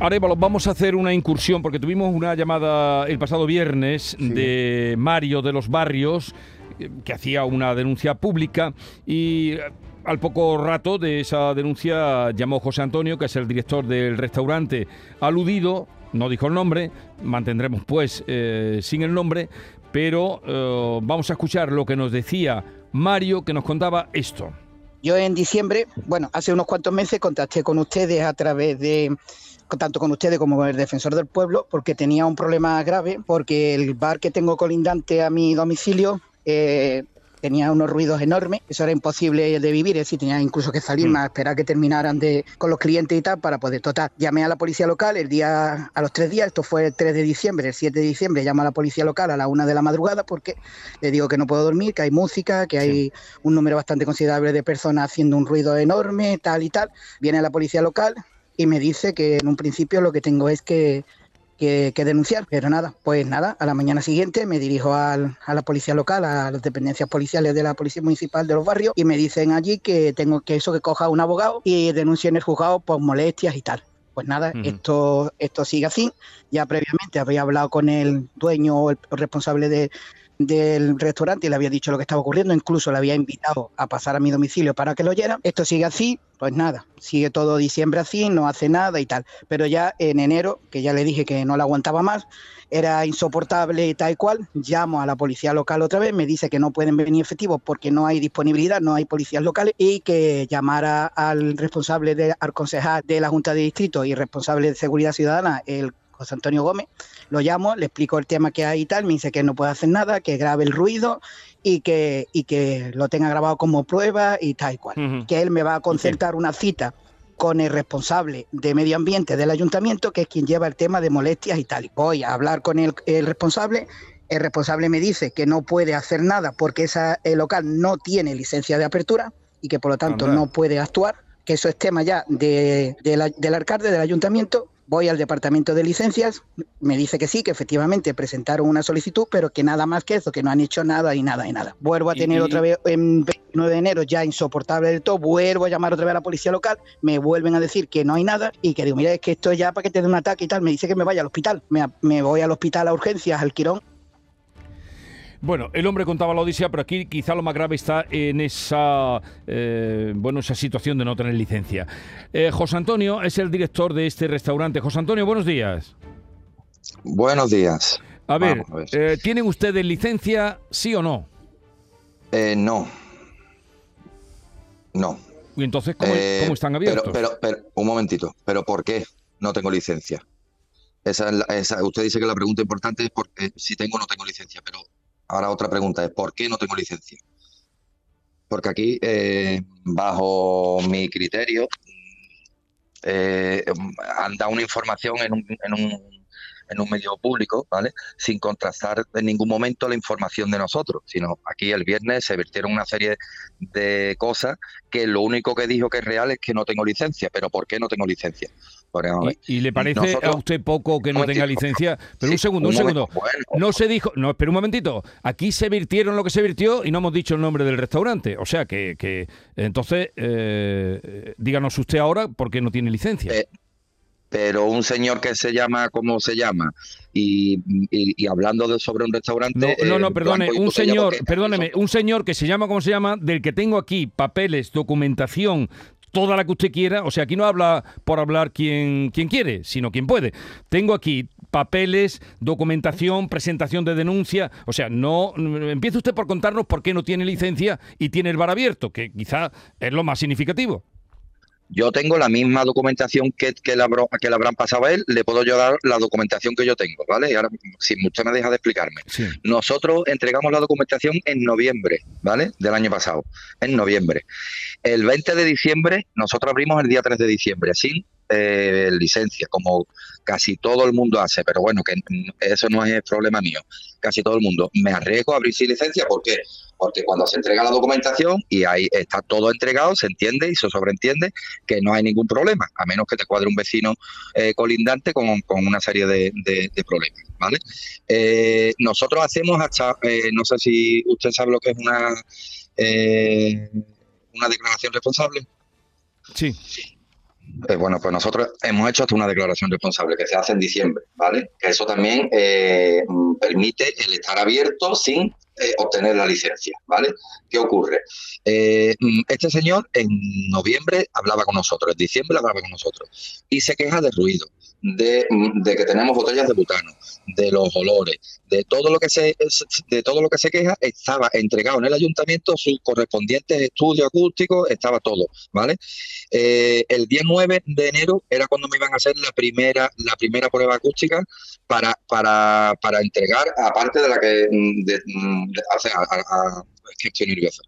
Arevalo, vamos a hacer una incursión porque tuvimos una llamada el pasado viernes de Mario de los Barrios eh, que hacía una denuncia pública y eh, al poco rato de esa denuncia llamó José Antonio, que es el director del restaurante aludido, no dijo el nombre, mantendremos pues eh, sin el nombre, pero eh, vamos a escuchar lo que nos decía Mario, que nos contaba esto. Yo en diciembre, bueno, hace unos cuantos meses contacté con ustedes a través de, tanto con ustedes como con el defensor del pueblo, porque tenía un problema grave, porque el bar que tengo colindante a mi domicilio eh, tenía unos ruidos enormes, eso era imposible de vivir, es decir, tenía incluso que salir más, esperar que terminaran de, con los clientes y tal para poder total. Llamé a la policía local el día, a los tres días, esto fue el 3 de diciembre, el 7 de diciembre, llamo a la policía local a la una de la madrugada porque le digo que no puedo dormir, que hay música, que hay un número bastante considerable de personas haciendo un ruido enorme, tal y tal. Viene la policía local y me dice que en un principio lo que tengo es que que, que denunciar. Pero nada, pues nada, a la mañana siguiente me dirijo al- a la policía local, a las dependencias policiales de la Policía Municipal de los Barrios y me dicen allí que tengo que eso, que coja un abogado y denuncie en el juzgado por molestias y tal. Pues nada, esto, esto sigue así. Ya previamente había hablado con el dueño o el responsable de, del restaurante y le había dicho lo que estaba ocurriendo, incluso le había invitado a pasar a mi domicilio para que lo oyera. Esto sigue así, pues nada, sigue todo diciembre así, no hace nada y tal. Pero ya en enero, que ya le dije que no la aguantaba más, era insoportable y tal y cual, llamo a la policía local otra vez, me dice que no pueden venir efectivos porque no hay disponibilidad, no hay policías locales y que llamara al responsable, de, al concejal de la Junta de Distrito y responsable de Seguridad Ciudadana, el José Antonio Gómez, lo llamo, le explico el tema que hay y tal, me dice que no puede hacer nada, que grabe el ruido y que, y que lo tenga grabado como prueba y tal y cual. Que él me va a concertar una cita con el responsable de medio ambiente del ayuntamiento, que es quien lleva el tema de molestias y tal. Y voy a hablar con el, el responsable. El responsable me dice que no puede hacer nada porque esa, el local no tiene licencia de apertura y que por lo tanto no puede actuar, que eso es tema ya de, de la- del alcalde, del ayuntamiento. Voy al departamento de licencias, me dice que sí, que efectivamente presentaron una solicitud, pero que nada más que eso, que no han hecho nada y nada y nada. Vuelvo a tener y- otra vez en 29 de enero ya insoportable del todo, vuelvo a llamar otra vez a la policía local, me vuelven a decir que no hay nada y que digo, mira, es que esto es ya para que te dé un ataque y tal, me dice que me vaya al hospital, me, me voy al hospital a urgencias, al Quirón, Bueno, el hombre contaba la odisea, pero aquí quizá lo más grave está en esa, eh, bueno, esa situación de no tener licencia. Eh, José Antonio es el director de este restaurante. José Antonio, buenos días. Buenos días. A ver, Vamos a ver. eh, ¿tienen ustedes licencia, sí o no? Eh, no. No. Y entonces, ¿cómo, cómo están abiertos? Pero, pero, pero, un momentito. ¿Pero por qué no tengo licencia? Esa usted dice que la pregunta importante es por, si tengo o no tengo licencia, pero ahora otra pregunta es ¿por qué no tengo licencia? Porque aquí, eh, bajo mi criterio, eh, han dado una información en un, en un, en un medio público, ¿vale? Sin contrastar en ningún momento la información de nosotros, sino aquí el viernes se vertieron una serie de cosas que lo único que dijo que es real es que no tengo licencia, pero ¿por qué no tengo licencia? ¿Y, y le parece nosotros- a usted poco que no tenga licencia? Pero Sí, un segundo, un, un segundo. Bueno. No se dijo, no, espera un momentito. Aquí se virtieron lo que se virtió y no hemos dicho el nombre del restaurante. O sea que, que entonces, eh, eh, díganos usted ahora por qué no tiene licencia. Eh, pero un señor que se llama como se llama y, y- y hablando de, sobre un restaurante... No, no, eh, no, perdone, y un señor, perdóneme, un señor que se llama como se llama, del que tengo aquí papeles, documentación, toda la que usted quiera, o sea, aquí no habla por hablar quien, quien quiere, sino quien puede. Tengo aquí papeles, documentación, presentación de denuncia, o sea, no empiece usted por contarnos por qué no tiene licencia y tiene el bar abierto, que quizá es lo más significativo. Yo tengo la misma documentación que, que, habrá- que le habrán pasado a él, le puedo yo dar la documentación que yo tengo, ¿vale? Y ahora, si usted me deja de explicarme. Nosotros entregamos la documentación en noviembre, ¿vale? Del año pasado, en noviembre. El 20 de diciembre, nosotros abrimos el día 3 de diciembre, sin eh, licencia, como casi todo el mundo hace, pero bueno, que eso no es problema mío. Casi todo el mundo. Me arriesgo a abrir sin licencia, ¿por qué? Porque cuando se entrega la documentación y ahí está todo entregado, se entiende y se sobreentiende que no hay ningún problema, a menos que te cuadre un vecino eh, colindante con, una serie de, problemas, ¿vale? Eh, nosotros hacemos hasta, eh, no sé si usted sabe lo que es una, una declaración responsable. Sí. Eh, bueno, pues nosotros hemos hecho hasta una declaración responsable que se hace en diciembre, ¿vale? Que eso también eh, permite el estar abierto sin eh, obtener la licencia, ¿vale? ¿Qué ocurre? este señor en noviembre hablaba con nosotros, en diciembre hablaba con nosotros y se queja de ruido de, que tenemos botellas de butano, de los olores, de todo lo que se de todo lo que se queja, estaba entregado en el ayuntamiento sus correspondientes estudios acústicos, estaba todo, ¿vale? Eh, el día 9 de enero era cuando me iban a hacer la primera, la primera prueba acústica para, para, para entregar, aparte de la que de, estoy nervioso.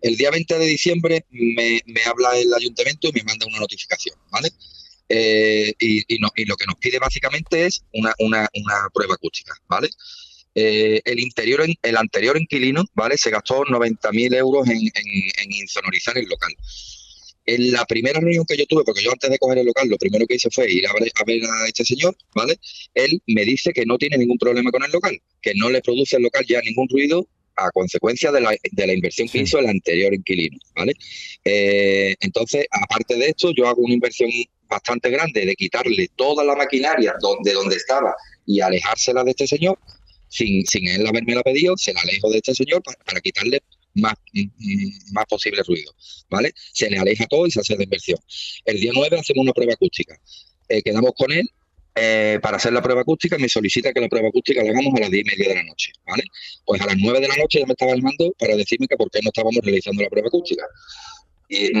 El día 20 de diciembre me, me habla el ayuntamiento y me manda una notificación, ¿vale? Eh, y, lo que nos pide básicamente es una, prueba acústica, ¿vale? Eh, el interior, el anterior inquilino, ¿vale? Se gastó 90.000 euros en, insonorizar el local. En la primera reunión que yo tuve, porque yo antes de coger el local, lo primero que hice fue ir a ver, a ver a este señor, ¿vale? Él me dice que no tiene ningún problema con el local, que no le produce el local ya ningún ruido a consecuencia de la, de la inversión que hizo el anterior inquilino, ¿vale? Eh, entonces, aparte de esto, yo hago una inversión bastante grande de quitarle toda la maquinaria de donde estaba y alejársela de este señor, sin, sin él haberme la pedido, se la alejo de este señor para, quitarle más, más posible ruido, ¿vale? Se le aleja todo y se hace la inversión. El día 9 hacemos una prueba acústica. Eh, quedamos con él eh, para hacer la prueba acústica, me solicita que la prueba acústica la hagamos a las 10 y media de la noche, ¿vale? Pues a las 9 de la noche ya me estaba llamando para decirme que por qué no estábamos realizando la prueba acústica.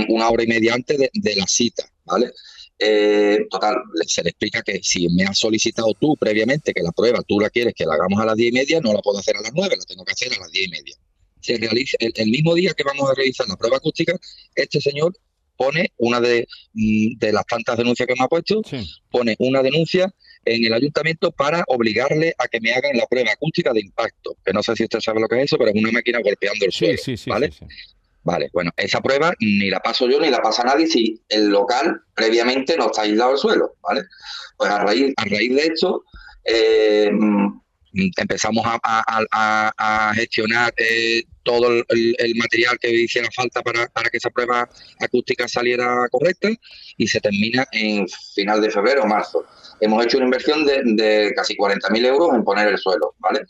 una hora y media antes de, la cita, ¿vale? Eh, total, se le explica que si me has solicitado tú previamente que la prueba tú la quieres que la hagamos a las diez y media, no la puedo hacer a las nueve, la tengo que hacer a las diez y media. Se realiza el, mismo día que vamos a realizar la prueba acústica, este señor pone una de, mm, de las tantas denuncias que me ha puesto, pone una denuncia en el ayuntamiento para obligarle a que me hagan la prueba acústica de impacto, que no sé si usted sabe lo que es eso, pero es una máquina golpeando el suelo, ¿vale? Vale, bueno, esa prueba ni la paso yo ni la pasa nadie si el local previamente no está aislado al suelo, ¿vale? Pues a raíz, a raíz de esto eh, mm, empezamos a, gestionar eh, todo el, material que hiciera falta para, para, que esa prueba acústica saliera correcta y se termina en final de febrero o marzo. Hemos hecho una inversión de, casi 40.000 euros en poner el suelo, ¿vale?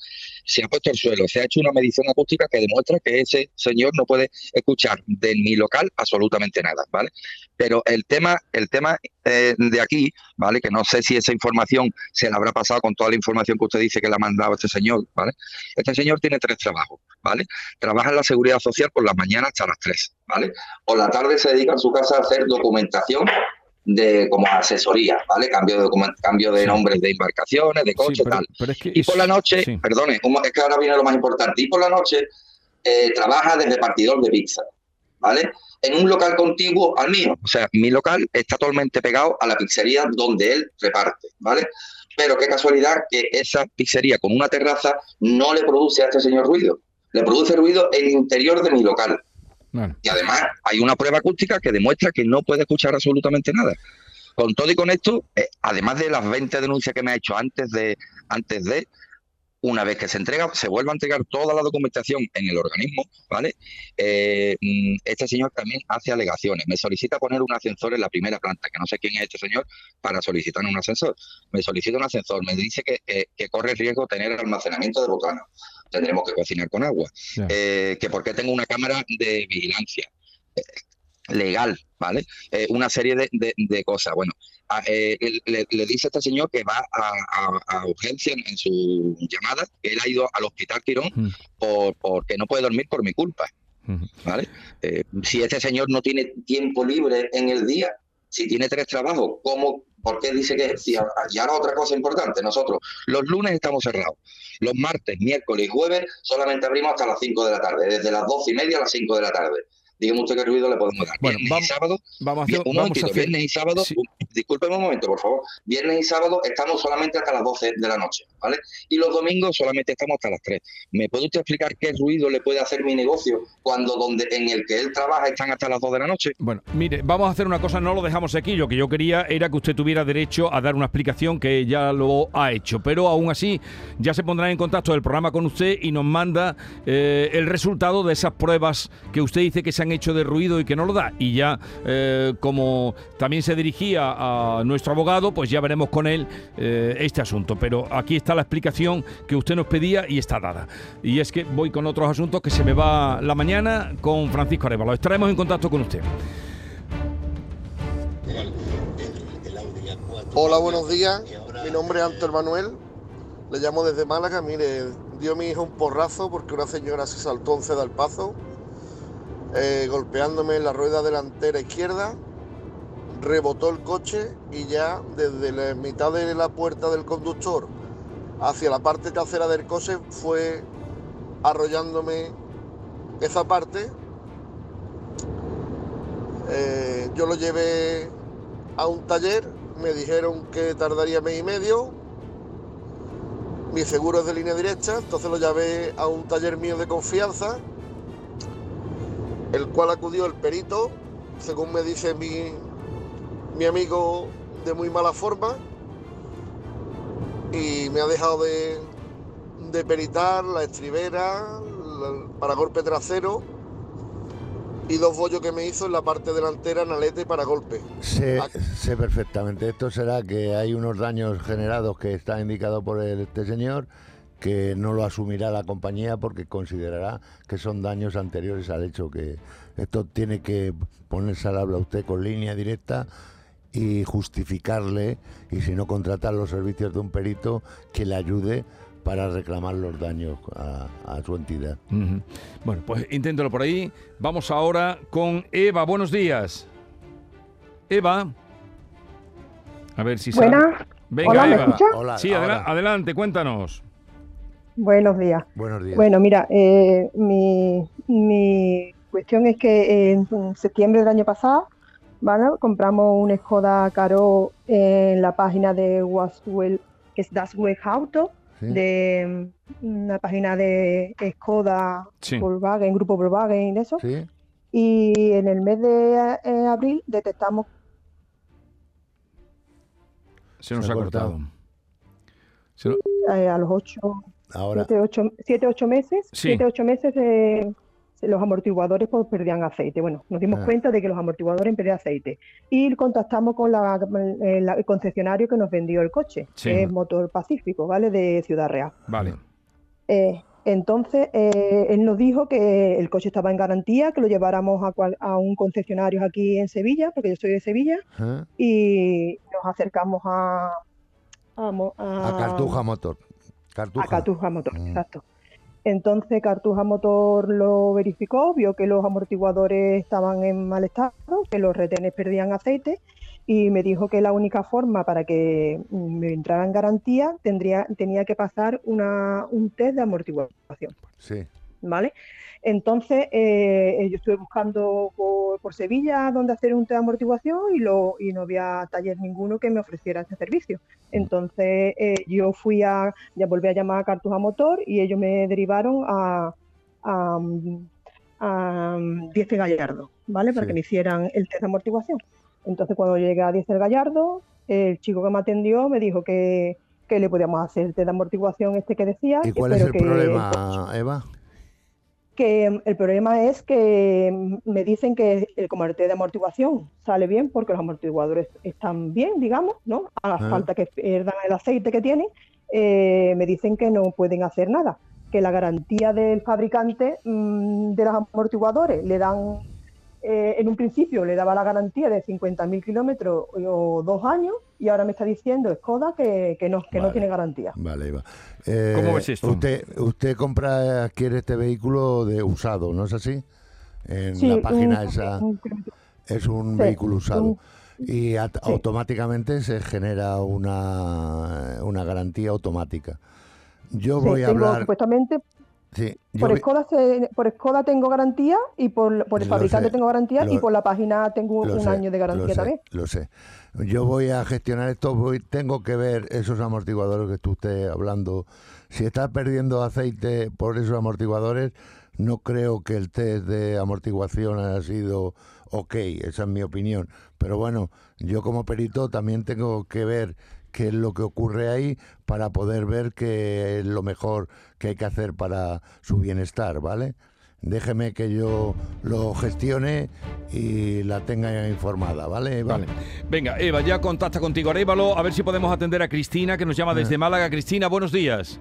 se ha puesto al suelo, se ha hecho una medición acústica que demuestra que ese señor no puede escuchar de mi local absolutamente nada, ¿vale? Pero el tema, el tema eh, de aquí, ¿vale? Que no sé si esa información se la habrá pasado con toda la información que usted dice que le ha mandado este señor, ¿vale? Este señor tiene tres trabajos, ¿vale? Trabaja en la seguridad social por las mañanas hasta las tres, ¿vale? Por la tarde se dedica en su casa a hacer documentación de como asesoría, ¿vale? Cambio de cambio de nombres de embarcaciones, de coches, tal. y por la noche, perdone, es que ahora viene lo más importante, y por la noche eh, trabaja de repartidor de pizza, ¿vale? En un local contiguo al mío, o sea, mi local está totalmente pegado a la pizzería donde él reparte, ¿vale? Pero qué casualidad que esa pizzería con una terraza no le produce a este señor ruido, le produce ruido el interior de mi local. Y además hay una prueba acústica que demuestra que no puede escuchar absolutamente nada. Con todo y con esto, eh, además de las 20 denuncias que me ha hecho antes de, antes de, una vez que se entrega, se vuelve a entregar toda la documentación en el organismo, ¿vale? Eh, mm, este señor también hace alegaciones. Me solicita poner un ascensor en la primera planta, que no sé quién es este señor para solicitar un ascensor. Me solicita un ascensor, me dice que, eh, que corre riesgo tener almacenamiento de botano tendremos que cocinar con agua. Eh, que porque tengo una cámara de vigilancia eh, legal, ¿vale? Eh, una serie de, cosas. Bueno, le, dice a este señor que va a, urgencia en, su llamada, que él ha ido al hospital Quirón por, porque no puede dormir por mi culpa. ¿Vale? si este señor no tiene tiempo libre en el día, si tiene tres trabajos, ¿cómo ¿Por qué dice que y ahora otra cosa importante, nosotros los lunes estamos cerrados, los martes, miércoles y jueves solamente abrimos hasta las 5 de la tarde, desde las 12 y media a las 5 de la tarde. Dígame usted qué ruido le podemos dar. Bueno, viernes vamos- y sábado, vamos a hacer- un vamos a hacer- viernes y sábado, Sí. un- discúlpeme un momento, por favor. Viernes y sábado estamos solamente hasta las 12 de la noche, ¿vale? Y los domingos solamente estamos hasta las 3. ¿Me puede usted explicar qué ruido le puede hacer mi negocio cuando donde en el que él trabaja están hasta las 2 de la noche? Bueno, mire, vamos a hacer una cosa, no lo dejamos aquí. Lo que yo quería era que usted tuviera derecho a dar una explicación que ya lo ha hecho. Pero aún así, ya se pondrá en contacto del programa con usted y nos manda eh, el resultado de esas pruebas que usted dice que se han hecho de ruido y que no lo da. Y ya, eh, como también se dirigía a nuestro abogado, pues ya veremos con él eh, este asunto. Pero aquí está la explicación que usted nos pedía y está dada. Y es que voy con otros asuntos que se me va la mañana con Francisco Arevalo. Estaremos en contacto con usted. Hola, buenos días. Mi nombre es Antonio Manuel. Le llamo desde Málaga. Mire, dio mi hijo un porrazo porque una señora se saltó un ceda al paso, eh, golpeándome en la rueda delantera izquierda. Rebotó el coche y ya desde la mitad de la puerta del conductor hacia la parte trasera del coche fue arrollándome esa parte. Eh, yo lo llevé a un taller, me dijeron que tardaría mes y medio. Mi seguro es de línea directa, entonces lo llevé a un taller mío de confianza, el cual acudió el perito, según me dice mi, mi amigo de muy mala forma, y me ha dejado de, de peritar la estribera, para golpe trasero y dos bollos que me hizo en la parte delantera en alete para golpe. Sé, sé perfectamente. Esto será que hay unos daños generados que está indicado por el- este señor que no lo asumirá la compañía porque considerará que son daños anteriores al hecho que esto tiene que ponerse al habla usted con línea directa y justificarle y si no contratar los servicios de un perito que le ayude para reclamar los daños a, a su entidad. Bueno, pues inténtalo por ahí. Vamos ahora con Eva. Buenos días. Eva. A ver si. Buenas. Venga, Hola, ¿me Eva. Hola, sí, adela- adelante, cuéntanos. Buenos días. Buenos días. Bueno, mira, eh, mi, mi cuestión es que en septiembre del año pasado, ¿vale? Compramos un Skoda Caro en la página de Waswell, que es Das Weg Auto, Sí. de mm, una página de Skoda, Sí. Volkswagen, Grupo Volkswagen y de eso. Sí. Y en el mes de eh, abril detectamos Se nos Se ha cortado. cortado. Se lo- eh, a los ocho, Ahora. siete, ocho, siete, ocho meses, Sí. siete, ocho meses eh, se- los amortiguadores pues, perdían aceite. Bueno, nos dimos Ah. cuenta de que los amortiguadores perdían aceite y contactamos con la, eh, la- el concesionario que nos vendió el coche, Sí. que es Motor Pacífico, ¿vale? De Ciudad Real. Vale. Eh, entonces, eh, él nos dijo que el coche estaba en garantía, que lo lleváramos a, cual- a un concesionario aquí en Sevilla, porque yo soy de Sevilla, ¿eh? y nos acercamos a, a, mo- A Cartuja Motor. Cartuja. a Cartuja Motor, exacto. Entonces Cartuja Motor lo verificó, vio que los amortiguadores estaban en mal estado, que los retenes perdían aceite y me dijo que la única forma para que mm, me entrara en garantía tendría, tenía que pasar una, un test de amortiguación. Sí. ¿Vale? Entonces, eh, yo estuve buscando por, por Sevilla dónde hacer un test de amortiguación y, lo, y no había taller ninguno que me ofreciera este servicio. Entonces, eh, yo fui a, ya volví a llamar a Cartuja Motor y ellos me derivaron a, a, a Diesel Gallardo, ¿vale? Para Sí. que me hicieran el test de amortiguación. Entonces, cuando llegué a Diesel Gallardo, el chico que me atendió me dijo que, que le podíamos hacer el test de amortiguación este que decía. ¿Y cuál es el que problema, Eva? Que mm, el problema es que mm, me dicen que el comité de amortiguación sale bien porque los amortiguadores están bien, digamos, ¿no? A Ah. falta que pierdan el aceite que tienen, eh, me dicen que no pueden hacer nada, que la garantía del fabricante mm, de los amortiguadores le dan, eh, en un principio le daba la garantía de 50.000 kilómetros o dos años y ahora me está diciendo Skoda que, que no, que no tiene garantía. Vale. Eh, ¿Cómo ves esto? Usted, usted compra, adquiere este vehículo de usado, ¿no es así? En Sí, la página un- esa un- es un Sí, vehículo usado. un- y at- automáticamente se genera una, una garantía automática. Yo Sí, voy a tengo hablar... supuestamente Sí, Por vi- Skoda, se- por Skoda tengo garantía y por, por el Lo fabricante sé, tengo garantía y lo- por la página tengo Lo un sé, año de lo garantía sé, también. Lo sé. Yo voy a gestionar esto, voy, tengo que ver esos amortiguadores que tú estés hablando. Si estás perdiendo aceite por esos amortiguadores, no creo que el test de amortiguación haya sido ok, esa es mi opinión. Pero bueno, yo como perito también tengo que ver qué es lo que ocurre ahí para poder ver qué es lo mejor que hay que hacer para su bienestar, ¿vale? Déjeme que yo lo gestione y la tenga informada, ¿vale? Eva? Vale. Venga, Eva, ya contacta contigo Arévalo, a ver si podemos atender a Cristina, que nos llama desde Málaga. Cristina, buenos días.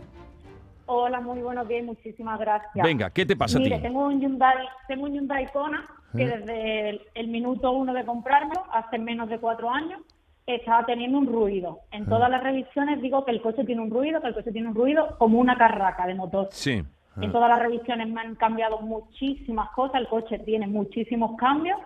Hola, muy buenos días muchísimas gracias. Venga, ¿qué te pasa a Mire, ti? tengo un Hyundai, tengo un Hyundai Kona que ¿Eh? desde el, el minuto uno de comprarlo, hace menos de cuatro años, estaba teniendo un ruido. En todas las revisiones digo que el coche tiene un ruido, que el coche tiene un ruido como una carraca de motor. Sí. En todas las revisiones me han cambiado muchísimas cosas, el coche tiene muchísimos cambios.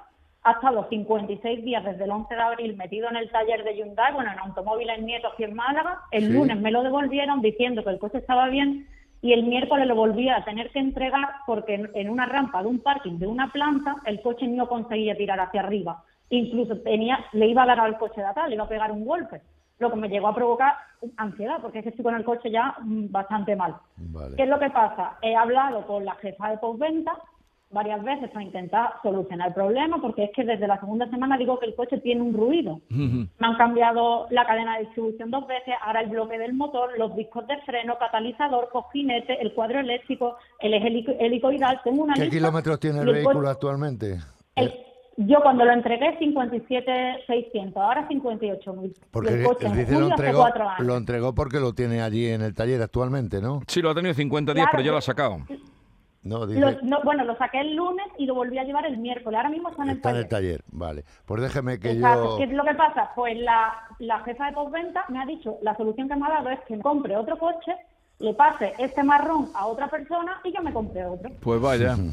Ha estado 56 días desde el 11 de abril metido en el taller de Hyundai, bueno, en Automóviles Nieto aquí en Málaga. El Sí. lunes me lo devolvieron diciendo que el coche estaba bien y el miércoles lo volví a tener que entregar porque en, en una rampa de un parking de una planta el coche no conseguía tirar hacia arriba. Incluso tenía, le iba a dar al coche de atrás, le iba a pegar un golpe, lo que me llegó a provocar ansiedad porque es que estoy con el coche ya mm, bastante mal. ¿Qué es lo que pasa? He hablado con la jefa de postventa varias veces para intentar solucionar el problema, porque es que desde la segunda semana digo que el coche tiene un ruido. Me han cambiado la cadena de distribución dos veces, ahora el bloque del motor, los discos de freno, catalizador, cojinete, el cuadro eléctrico, el eje helico- helicoidal. Tengo una ¿Qué lista kilómetros tiene el vehículo coche- actualmente? el- yo cuando lo entregué 57.600, ahora 58.000. Porque y el coche en dice julio lo hace entregó, cuatro años. lo entregó porque lo tiene allí en el taller actualmente, ¿no? Sí, lo ha tenido 50 días, Claro, pero ya lo ha sacado. No, dice, Lo- no, bueno, lo saqué el lunes y lo volví a llevar el miércoles. Ahora mismo está en el está en taller. el taller, vale. Pues déjeme que Exacto. yo... ¿Qué es lo que pasa? Pues la, la jefa de postventa me ha dicho, la solución que me ha dado es que me compre otro coche, le pase este marrón a otra persona y yo me compre otro. Pues vaya.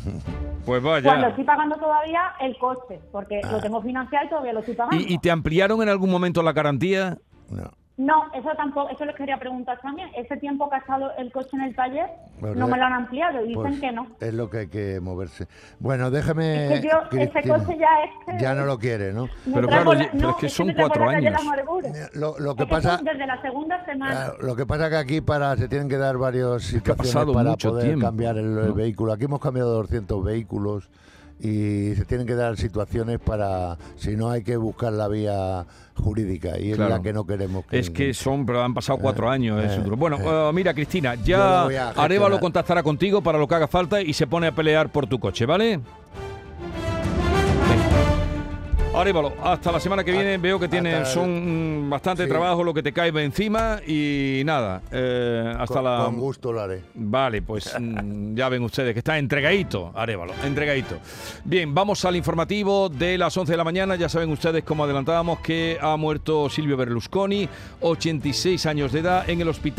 Pues Cuando vaya. estoy pagando todavía el coche, porque lo tengo financiado y todavía lo estoy pagando. ¿Y, y te ampliaron en algún momento la garantía? No, eso tampoco, eso les quería preguntar también. Ese tiempo que ha estado el coche en el taller, Pues no me lo han ampliado y dicen pues que no. Es lo que hay que moverse. Bueno, déjeme... Es que yo, ese coche ya es que... Ya no lo quiere, ¿no? la- no, me trae por la calle la amargura. Lo, lo que Es que pasa... son desde la segunda semana. Claro, Lo que pasa que aquí para se tienen que dar varias situaciones pasado para mucho poder tiempo, cambiar el, el ¿no? vehículo. Aquí hemos cambiado 200 vehículos y se tienen que dar situaciones para, si no hay que buscar la vía jurídica y es Claro. la que no queremos que... Es que son, pero han pasado cuatro años. es eh. Bueno, eh. eh, mira, Cristina, ya Arevalo contactará contigo para lo que haga falta y se pone a pelear por tu coche, ¿vale? Arevalo, hasta la semana que viene veo que el- son bastante Sí. trabajo lo que te cae encima y nada, eh, hasta Con- la... con gusto lo haré. Vale, pues mm, ya ven ustedes que está entregadito, Arevalo, entregadito. Bien, vamos al informativo de las 11 de la mañana. Ya saben ustedes, como adelantábamos, que ha muerto Silvio Berlusconi, 86 años de edad, en el hospital.